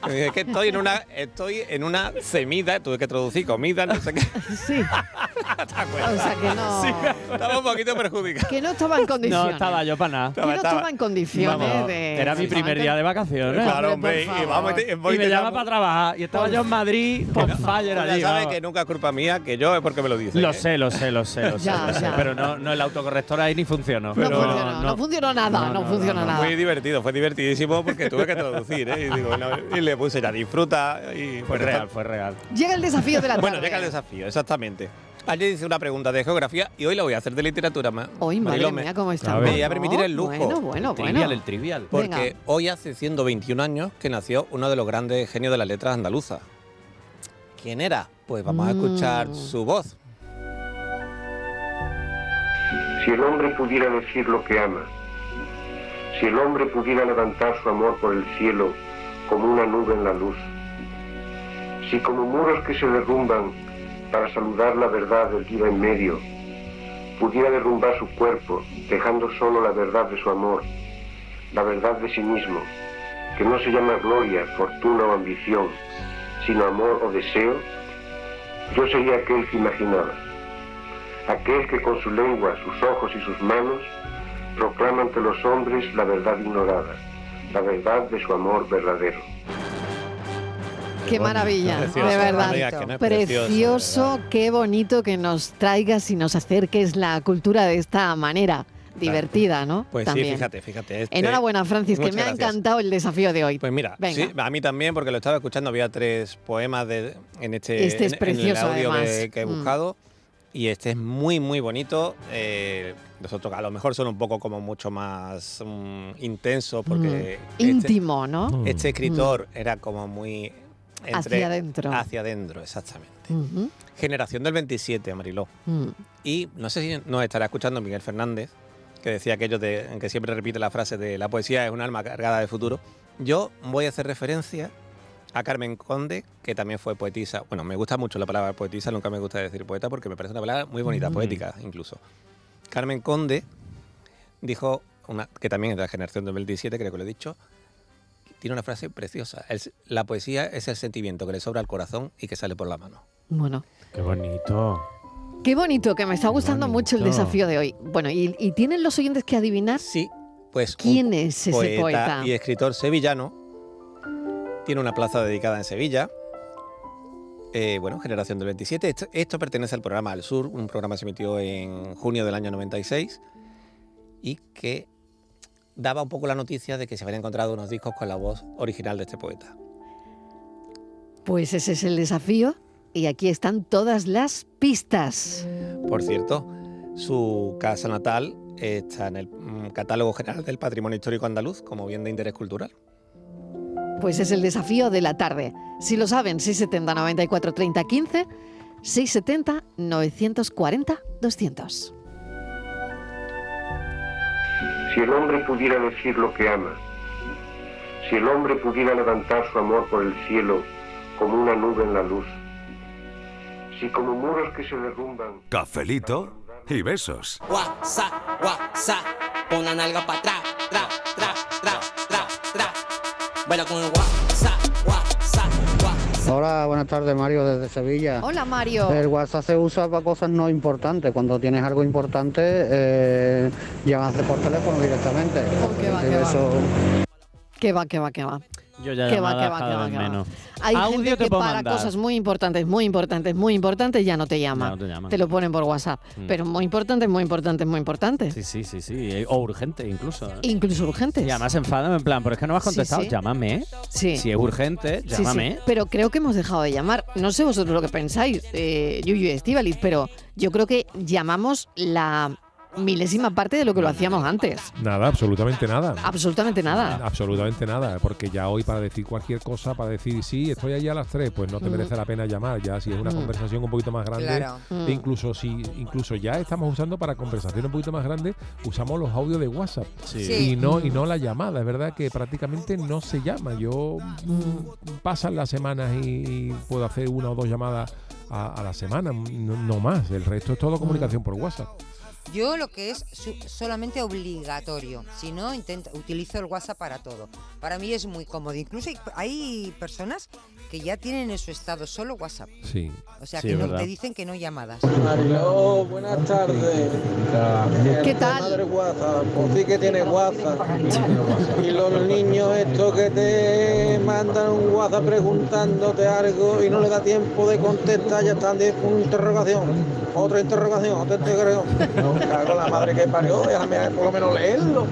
que dije que estoy en una estoy en una semida, tuve que traducir comida, no sé qué. *laughs* Sí. *laughs* ¿Te acuerdas? O sea, que no. Sí, estaba un poquito perjudicado. Que no estaba en condiciones. No estaba yo para nada. Que no estaba en condiciones Vamos, de. Era mi primer día de vacaciones. Claro, hombre, y vamos, favor. y voy Y me llama para trabajar. Y estaba yo en Madrid por fire Ya allí. sabes que nunca es culpa mía, que yo es porque me lo dice. Lo ¿eh? sé, lo sé, lo sé, lo *laughs* sé, Ya, lo sé. ya. Pero no, no el autocorrector ahí ni funcionó. No Pero funcionó, no, funcionó nada, no, funciona nada. Muy divertido, fue divertidísimo porque tuve que traducir, ¿eh? Y, digo, y le puse ya disfruta y Fue real, fue real. Llega el desafío de la tarde. Bueno, llega el desafío, exactamente. Ayer hice una pregunta de geografía y hoy la voy a hacer de literatura más. Hoy, madre mía, cómo está. Me voy a permitir el lujo. Bueno, bueno, bueno. Trivial, el trivial. Porque Venga. hoy hace 121 años que nació uno de los grandes genios de las letras andaluzas. ¿Quién era? Pues vamos a escuchar Mm. su voz. Si el hombre pudiera decir lo que ama, si el hombre pudiera levantar su amor por el cielo como una nube en la luz, si como muros que se derrumban para saludar la verdad del que iba en medio, pudiera derrumbar su cuerpo, dejando solo la verdad de su amor, la verdad de sí mismo, que no se llama gloria, fortuna o ambición, sino amor o deseo, yo sería aquel que imaginaba aquel que con su lengua, sus ojos y sus manos proclama ante los hombres la verdad ignorada, la verdad de su amor verdadero. Qué maravilla, Precioso, de verdad. no precioso, qué bonito que nos traigas y nos acerques la cultura de esta manera. Divertida, ¿no? Pues También. sí, fíjate, fíjate. este- Enhorabuena, Francis, que me ha encantado el desafío de hoy. Pues mira, sí, a mí también, porque lo estaba escuchando, había tres poemas de, en este Este es en- el audio que, que he Mm. buscado. Y este es muy, muy bonito. Eh, los otros a lo mejor son un poco como mucho más mm, intensos, porque Mm. este- Íntimo, ¿no? Este escritor era como muy... entre- Hacia adentro. Hacia adentro, exactamente. Generación del 27, Mariló. Mm. Y no sé si nos estará escuchando Miguel Fernández, que decía aquello de, que siempre repite la frase de la poesía es un alma cargada de futuro. Yo voy a hacer referencia a Carmen Conde, que también fue poetisa. Bueno, me gusta mucho la palabra poetisa, nunca me gusta decir poeta porque me parece una palabra muy bonita, Mm. poética incluso. Carmen Conde dijo, una, que también es de la generación del 27, creo que lo he dicho, tiene una frase preciosa. El- la poesía es el sentimiento que le sobra al corazón y que sale por la mano. Bueno, Qué bonito. Qué bonito, que me está gustando mucho el desafío de hoy. Bueno, ¿y, y tienen los oyentes que adivinar? Sí, pues ¿Quién es ese poeta? y escritor sevillano. Tiene una plaza dedicada en Sevilla. Eh, bueno, generación del 27. Esto, esto pertenece al programa Al Sur, un programa que se emitió en junio del año 96 y que daba un poco la noticia de que se habían encontrado unos discos con la voz original de este poeta. Pues ese es el desafío y aquí están todas las pistas. Por cierto, su casa natal está en el mm, Catálogo General del Patrimonio Histórico Andaluz como bien de interés cultural. Pues es el desafío de la tarde. Si lo saben, 670 94 30 15, 670 940 200. Si el hombre pudiera decir lo que ama, si el hombre pudiera levantar su amor por el cielo como una nube en la luz, si como muros que se derrumban Cafelito y besos. Guasa, guasa, pon la nalga para atrás, tra, tra, tra, tra, tra. Baila con el guasa, guasa, guasa. Hola, buenas tardes, Mario, desde Sevilla. Hola, Mario. El WhatsApp se usa para cosas no importantes. Cuando tienes algo importante, eh, llamas por teléfono directamente. qué va, qué va. eso- Que va, que va, que va. Yo ya Que va, que va, cada que va, vez que va. menos. Hay Audio gente te que para mandar. cosas muy importantes, muy importantes, muy importantes ya no te llama. No te llaman. lo ponen por WhatsApp. Mm. Pero muy importantes, muy importantes, muy importantes. Sí, sí, sí, sí. eh, O urgente incluso. ¿eh? Incluso urgentes. Y además se enfadan en plan, pero es que no me has contestado, sí. llámame. Sí. Si es urgente, Sí, sí. llámame. Pero creo que hemos dejado de llamar. No sé vosotros lo que pensáis, eh, Yuyu y Estíbaliz, pero yo creo que llamamos la milésima parte de lo que lo hacíamos antes. Nada, absolutamente nada. Absolutamente nada. Absolutamente nada, porque ya hoy para decir cualquier cosa, para decir sí, estoy allí a las 3, pues no te Mm. merece la pena llamar. Ya si es una Mm. conversación un poquito más grande, Claro. e incluso si incluso ya estamos usando para conversaciones un poquito más grandes, usamos los audios de WhatsApp Sí. Sí. y no y no la llamada. Es verdad que prácticamente no se llama. Yo mm, pasan las semanas y, y puedo hacer una o dos llamadas a, a la semana, no, no más. El resto es todo comunicación por WhatsApp. Yo lo que es solamente obligatorio, si no, intento, utilizo el WhatsApp para todo. Para mí es muy cómodo. Incluso hay personas que ya tienen en su estado solo WhatsApp. Sí. O sea, Sí, que no, te dicen que no llamadas. Mariló, buenas tardes. ¿Qué tal? Madre WhatsApp, pues sí que tiene WhatsApp. Y los niños estos que te mandan un WhatsApp preguntándote algo y no le da tiempo de contestar, ya están de una interrogación, otra interrogación, otra interrogación. Cago la madre que parió, déjame por lo menos leerlo.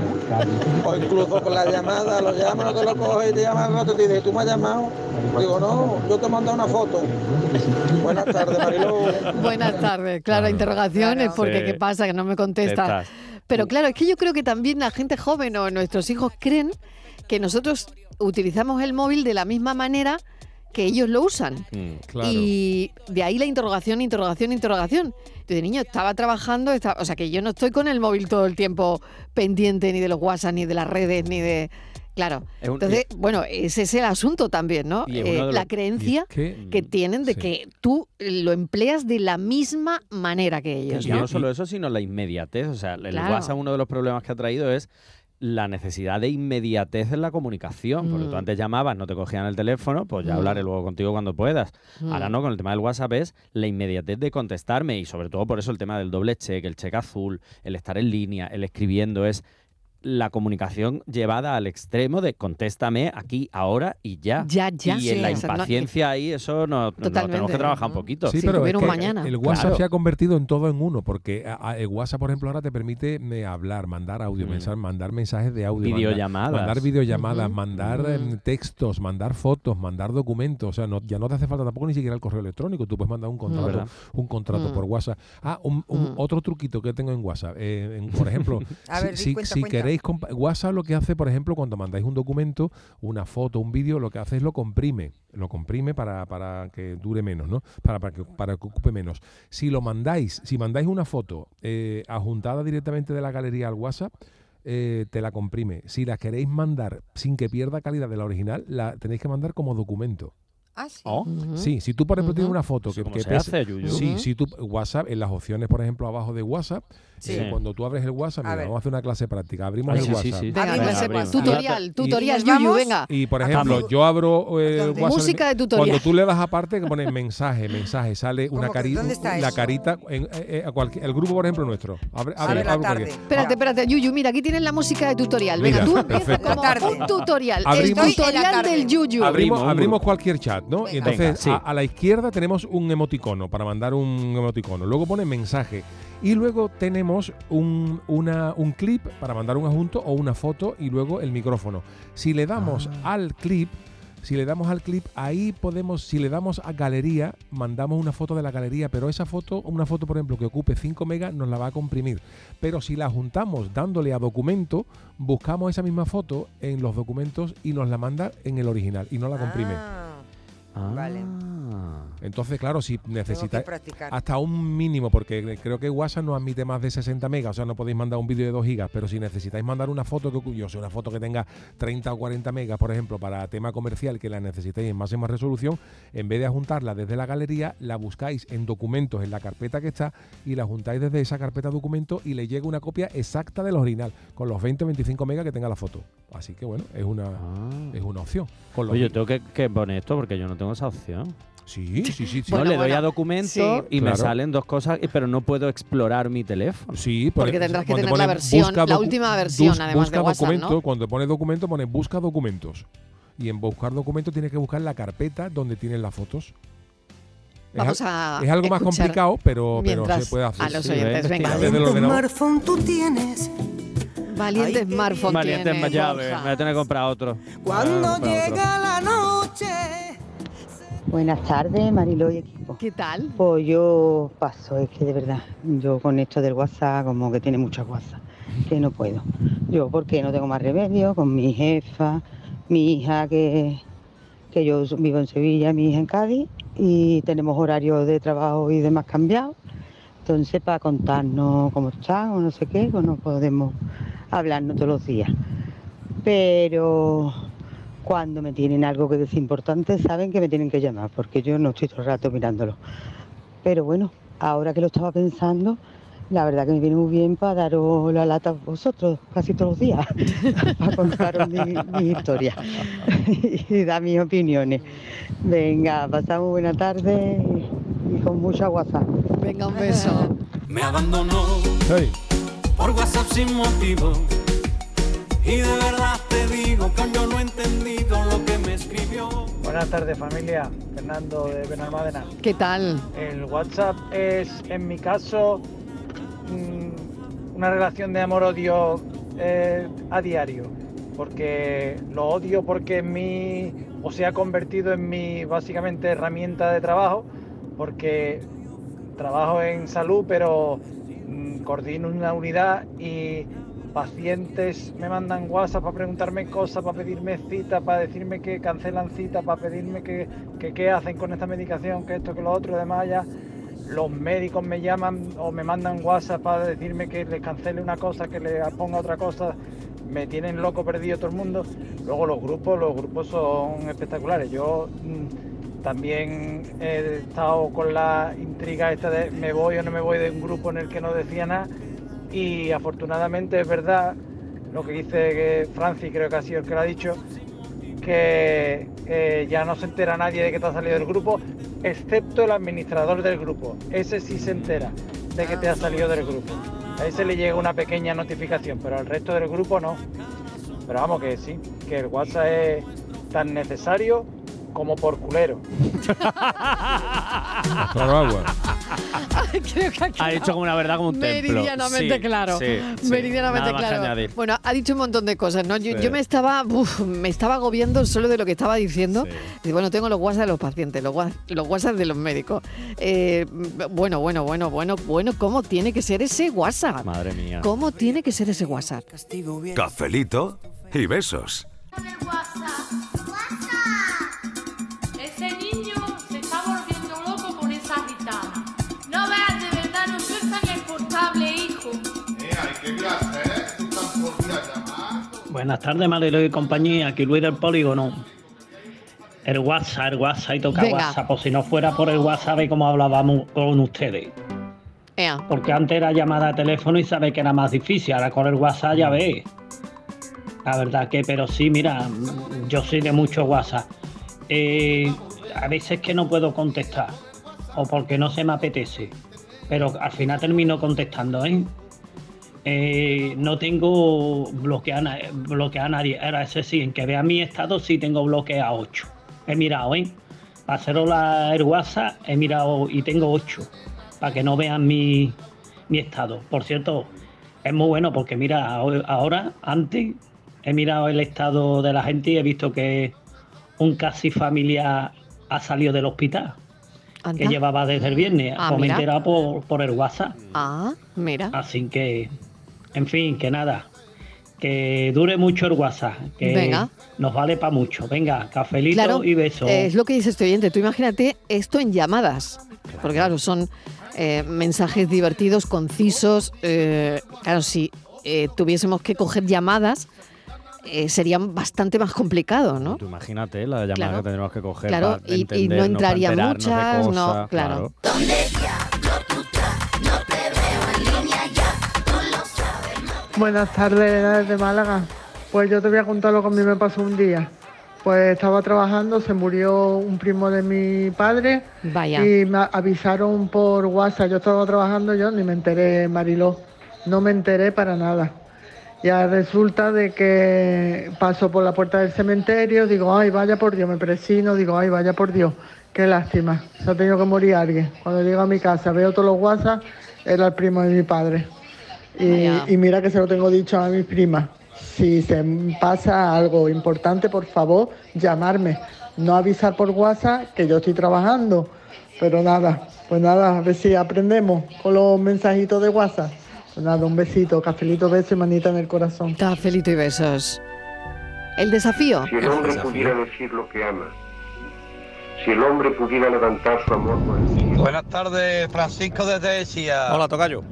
O incluso con la llamada, lo llaman, no te lo coges y te llaman y te dice, ¿tú me has llamado? Digo, no, yo te he mandado una foto. Buenas tardes, Mariló. Buenas tardes. Claro, interrogaciones, porque Sí. ¿qué pasa? Que no me contestas. Estás. Pero claro, es que yo creo que también la gente joven o nuestros hijos creen que nosotros utilizamos el móvil de la misma manera que ellos lo usan. Mm. Claro. Y de ahí la interrogación, interrogación, interrogación. Entonces, niño, estaba trabajando, estaba- o sea que yo no estoy con el móvil todo el tiempo pendiente ni de los WhatsApp, ni de las redes, ni de... Claro. Entonces, bueno, ese es el asunto también, ¿no? Eh, los- la creencia es que- que tienen de Sí. que tú lo empleas de la misma manera que ellos. Y ¿no? no solo eso, sino la inmediatez. O sea, el Claro. WhatsApp, uno de los problemas que ha traído es la necesidad de inmediatez en la comunicación. Porque tú Mm. antes llamabas, no te cogían el teléfono, pues ya Mm. hablaré luego contigo cuando puedas. Ahora Mm. no, con el tema del WhatsApp es la inmediatez de contestarme y sobre todo por eso el tema del doble check, el check azul, el estar en línea, el escribiendo, es la comunicación llevada al extremo de contéstame aquí, ahora y ya. Ya, ya. Y Sí, en la no- impaciencia ahí, eso no, tenemos que trabajar un poquito. Sí, pero es tuviera un que mañana. el WhatsApp Claro. se ha convertido en todo en uno, porque a- a- el WhatsApp, por ejemplo, ahora te permite hablar, mandar audio, Mm. mensaje, mandar mensajes de audio, mandar- Videollamadas. mandar, videollamadas, Ujú. mandar Ujú. em, textos, mandar fotos, mandar documentos, o sea, no, ya no te hace falta tampoco ni siquiera el correo electrónico, tú puedes mandar un contrato, ¿Verdad? un contrato Mm. por WhatsApp. Ah, un, un- Mm. otro truquito que tengo en WhatsApp, eh, en- por ejemplo, *laughs* A si, ver, di, si- cuenta, si cuenta. queréis, WhatsApp lo que hace, por ejemplo, cuando mandáis un documento, una foto, un vídeo, lo que hace es lo comprime, lo comprime para, para que dure menos, ¿no? Para, para, que, para que ocupe menos. Si lo mandáis, si mandáis una foto eh, adjuntada directamente de la galería al WhatsApp, eh, te la comprime. Si la queréis mandar sin que pierda calidad de la original, la tenéis que mandar como documento. Ah, sí. Oh. Sí, si tú, por ejemplo, tienes una foto que, cómo que se pese- hace, Yuyu. Sí, Ujú. si tú, WhatsApp, en las opciones, por ejemplo, abajo de WhatsApp, Sí. cuando tú abres el WhatsApp, mira, vamos a hacer una clase práctica. Abrimos Ay, el WhatsApp. sí. Venga, tutorial, Y- tutorial, Yuyu, venga. Y por ¿A ejemplo, yo abro eh. WhatsApp. Música de tutorial. Cuando tú le das aparte que pone mensaje, mensaje, sale una carita, ¿Dónde está la eso? carita, en, eh, eh, a el grupo por ejemplo nuestro. Abre, abre- abre tarde. Espérate, espérate, Yuyu, mira, aquí tienes la música de tutorial. Venga, Mira, tú *laughs* empieza perfecto. como un tutorial. Abrimos- El tutorial del Yuyu. Abrimos, cualquier chat, ¿no? Y entonces a la izquierda tenemos un emoticono para mandar un emoticono. Luego pone mensaje. Y luego tenemos un, una- un clip para mandar un adjunto o una foto y luego el micrófono. Si le damos Ah. al clip, si le damos al clip, ahí podemos, si le damos a galería, mandamos una foto de la galería, pero esa foto, una foto por ejemplo que ocupe 5 megas, nos la va a comprimir. Pero si la juntamos dándole a documento, buscamos esa misma foto en los documentos y nos la manda en el original y no la comprime. Ah, Vale. Ah. Entonces, claro, si necesitáis practicar. hasta un mínimo, porque creo que WhatsApp no admite más de 60 megas, o sea, no podéis mandar un vídeo de 2 gigas, pero si necesitáis mandar una foto, que yo sé, una foto que tenga 30 o 40 megas, por ejemplo, para tema comercial, que la necesitéis en máxima resolución, en vez de juntarla desde la galería, la buscáis en documentos, en la carpeta que está, y la juntáis desde esa carpeta documentos y le llega una copia exacta del original, con los 20 o 25 megas que tenga la foto. Así que bueno, es una, Ah. es una opción. Con Oye, tengo que, que poner esto porque yo no tengo esa opción. Sí, sí, sí. sí. no, Bueno, le doy bueno, a documento sí. y me Claro. salen dos cosas, y- pero no puedo explorar mi teléfono. Sí, por Porque ejemplo, tendrás que tener la versión, la última versión, bus- además de busca WhatsApp, documento, ¿no? Cuando pone documento, pone busca documentos. Y en buscar documentos tienes que buscar la carpeta donde tienes las fotos. Es Vamos al- a es algo más complicado, pero, pero se puede hacer. a los Sí, oyentes, ¿ves? venga. Ordenador. smartphone tú tienes. Valiente smartphone Valiente tiene, llave, Borja. me voy a tener que comprar otro. Cuando Me voy a comprar otro. llega la noche. Buenas tardes, Mariló y equipo. ¿Qué tal? Pues yo paso, es que de verdad, yo con esto del WhatsApp, como que tiene mucha WhatsApp, que no puedo. Yo porque no tengo más remedio, con mi jefa, mi hija que, que yo vivo en Sevilla, mi hija en Cádiz, y tenemos horarios de trabajo y demás cambiados. Entonces, para contarnos cómo están o no sé qué, pues no podemos hablarnos todos los días. Pero cuando me tienen algo que es importante, saben que me tienen que llamar, porque yo no estoy todo el rato mirándolo. Pero bueno, ahora que lo estaba pensando, la verdad que me viene muy bien para daros la lata a vosotros casi todos los días, *laughs* para contaros mi, mi historia *laughs* y dar mis opiniones. Venga, pasamos buena tarde y, y con mucha WhatsApp. Venga, un beso. Me abandonó por WhatsApp sin motivo. Y de verdad te digo que yo no he entendido lo que me escribió. Buenas tardes familia, Fernando de Benalmádena. ¿Qué tal? El WhatsApp es, en mi caso, mm, una relación de amor-odio eh, a diario, porque lo odio porque es mi, o se ha convertido en mi básicamente herramienta de trabajo, porque trabajo en salud, pero mm, coordino una unidad y pacientes me mandan WhatsApp para preguntarme cosas, para pedirme cita, para decirme que cancelan cita, para pedirme que, qué hacen con esta medicación, que esto, que lo otro, además ya los médicos me llaman o me mandan WhatsApp para decirme que les cancele una cosa, que les ponga otra cosa, me tienen loco perdido todo el mundo. Luego los grupos, los grupos son espectaculares. Yo mm, también he estado con la intriga esta de me voy o no me voy de un grupo en el que no decía nada y afortunadamente es verdad lo que dice que Francis, creo que ha sido el que lo ha dicho, que eh, ya no se entera nadie de que te has salido del grupo, excepto el administrador del grupo. Ese sí se entera de que te has salido del grupo. A ese le llega una pequeña notificación, pero al resto del grupo no. Pero vamos que sí, que el WhatsApp es tan necesario como por culero. *laughs* Claro, agua. Creo que ha Ha dicho como una verdad como un templo. Meridianamente Sí, claro. sí, sí. Meridianamente Nada claro. Bueno, ha dicho un montón de cosas, ¿no? Yo, Sí. yo me estaba uf, me estaba agobiando solo de lo que estaba diciendo. Y bueno, tengo los WhatsApp de los pacientes, los, WhatsApp de los médicos. Eh, bueno, bueno, bueno, bueno, bueno, ¿cómo tiene que ser ese WhatsApp? Madre mía. ¿Cómo tiene que ser ese WhatsApp? Cafelito y besos. Buenas tardes, Marilo y compañía. Aquí Luis del Polígono. El WhatsApp, el WhatsApp y toca Venga. WhatsApp. Pues si no fuera por el WhatsApp, ve cómo hablábamos con ustedes. Ea. Porque antes era llamada a teléfono y sabe que era más difícil. Ahora con el WhatsApp ya ve. La verdad que, pero sí, mira, yo soy de mucho WhatsApp. Eh, a veces que no puedo contestar. O porque no se me apetece. Pero al final termino contestando, ¿eh? Eh, no tengo bloqueado bloquea a nadie. Ahora, ese sí, en que vea mi estado sí tengo bloqueado 8. He mirado, ¿eh? Para haceros la, el WhatsApp he mirado y tengo 8. Para que no vean mi, mi estado. Por cierto, es muy bueno porque mira, ahora- antes, he mirado el estado de la gente y he visto que un casi familiar ha salido del hospital. Anda. Que llevaba desde el viernes. Ah, Pues me he mira. enterado por, por el WhatsApp. Ah, mira. Así que, en fin, que nada. Que dure mucho el WhatsApp. Que Venga. nos vale para mucho. Venga, cafelito Claro, y besos. eh, es lo que dice este oyente. Tú imagínate esto en llamadas. Porque claro, son eh, mensajes divertidos, concisos. eh, claro, si eh, tuviésemos que coger llamadas, eh, sería bastante más complicado, ¿no? Tú imagínate la llamada Claro. que tendremos que coger Claro, para y- y no entrarían muchas, no, claro. Buenas tardes desde Málaga. Pues yo te voy a contar lo que a mí me pasó un día. Pues estaba trabajando, se murió un primo de mi padre Vaya. y me avisaron por WhatsApp. Yo estaba trabajando, yo ni me enteré, Mariló. No me enteré para nada. Y ahora resulta de que paso por la puerta del cementerio, digo, ay, vaya por Dios, me presino, digo, ay, vaya por Dios, qué lástima, se ha tenido que morir alguien. Cuando llego a mi casa, veo todos los WhatsApp, era el primo de mi padre. Y, Vaya. y mira que se lo tengo dicho a mis primas. Si se pasa algo importante, por favor, llamarme. No avisar por WhatsApp que yo estoy trabajando. Pero nada, pues nada, a ver si aprendemos con los mensajitos de WhatsApp. Pues nada, un besito, cafelito, beso y manita en el corazón. Cafelito y besos. El desafío. Si el hombre pudiera decir lo que ama, si el hombre pudiera levantar su amor por el cielo, Buenas tardes, Francisco desde Esia. Hola, Tocayo.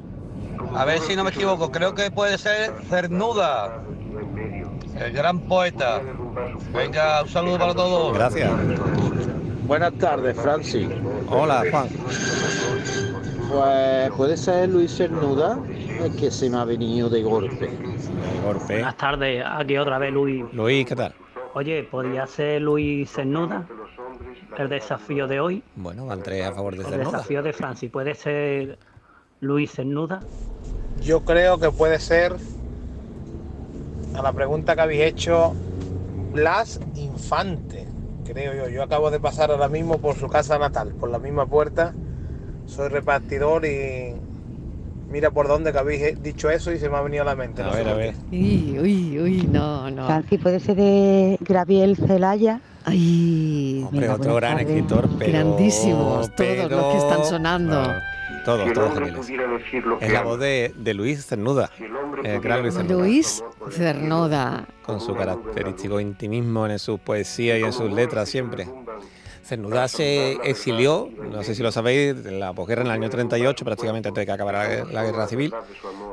A ver si no me equivoco, creo que puede ser Cernuda, el gran poeta. Venga, un saludo para todos. Gracias. Buenas tardes, Francis. Hola, Juan. Pues puede ser Luis Cernuda, es que se me ha venido de golpe. De golpe. Buenas tardes, aquí otra vez Luis. Luis, ¿qué tal? Oye, ¿podría ser Luis Cernuda el desafío de hoy? Bueno, van tres a favor de El Cernuda. desafío de Francis, ¿puede ser Luis Cernuda? Yo creo que puede ser, a la pregunta que habéis hecho, Blas Infante, creo yo. Yo acabo de pasar ahora mismo por su casa natal, por la misma puerta. Soy repartidor y mira por dónde que habéis dicho eso y se me ha venido a la mente. A no sé ver, a ver. qué. Uy, uy, uy, no, no. Francis, puede ser de Graviel Celaya. Ay, Hombre, Venga, otro gran tardes. escritor, pero... grandísimos, todos los que están sonando. Ah, todos, todos hombre geniales. pudiera decir lo que Es la voz de, de Luis Cernuda, si el gran Luis Cernuda. Luis Cernuda. con su característico intimismo en sus poesías y en sus letras siempre. Cernuda se exilió, no sé si lo sabéis, en la posguerra en el año 38, prácticamente antes de que acabara la, guerra civil.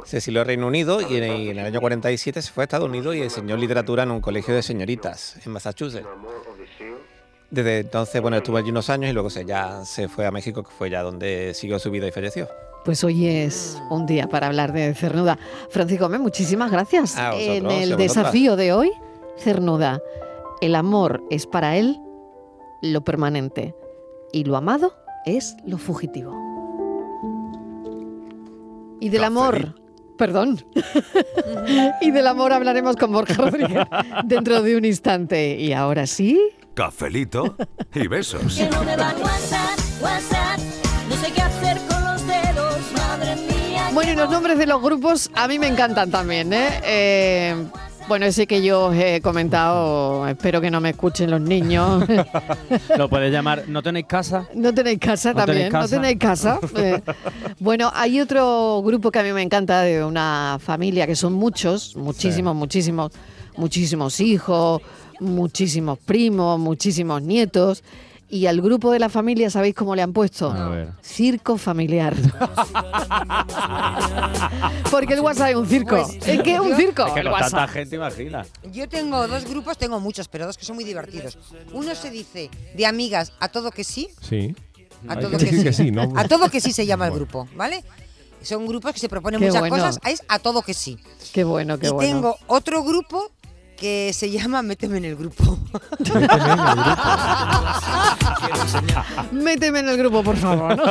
Se exilió a Reino Unido y en el, en el año 47 se fue a Estados Unidos y enseñó literatura en un colegio de señoritas en Massachusetts. Desde entonces, bueno, estuvo allí unos años y luego se, ya se fue a México, que fue ya donde siguió su vida y falleció. Pues hoy es un día para hablar de Cernuda. Francisco Gómez, muchísimas gracias. A vosotros en el desafío de hoy, Cernuda, el amor es para él lo permanente y lo amado es lo fugitivo. Y del amor, perdón, *laughs* y del amor hablaremos con Borja Rodríguez *laughs* dentro de un instante. Y ahora sí, Cafelito y besos. Que no me va WhatsApp, WhatsApp. No sé qué hacer con los dedos, madre mía. Bueno, y los nombres de los grupos a mí me encantan también, ¿eh? Eh, bueno, ese que yo os he comentado, espero que no me escuchen los niños. *laughs* Lo puedes llamar, ¿no tenéis casa? No tenéis casa ¿No también, tenéis no tenéis casa. *laughs* Eh, bueno, hay otro grupo que a mí me encanta de una familia que son muchos, muchísimos, muchísimos, muchísimos hijos, muchísimos primos, muchísimos nietos. Y al grupo de la familia, ¿sabéis cómo le han puesto? A ver. Circo familiar. Porque el WhatsApp es un circo. Pues, es que es un circo. Es que el con tanta gente, imagina. Yo tengo dos grupos, tengo muchos, pero dos que son muy divertidos. Uno se dice de amigas a todo que sí, Sí. a Hay todo que sí. que sí, ¿no? A todo que sí se llama el grupo, ¿vale? Son grupos que se proponen Qué muchas bueno. cosas, es a todo que sí. Qué bueno, qué y bueno. tengo otro grupo que se llama Méteme en el grupo. Méteme en el grupo, por favor. *laughs*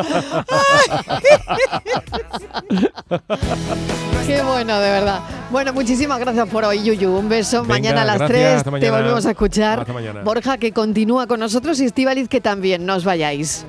Qué bueno, de verdad. Bueno, muchísimas gracias por hoy, Yuyu. Un beso. Venga, mañana a las gracias, 3 hasta te mañana. volvemos a escuchar. Hasta mañana. Borja, que continúa con nosotros y Estivaliz, que también. No os vayáis.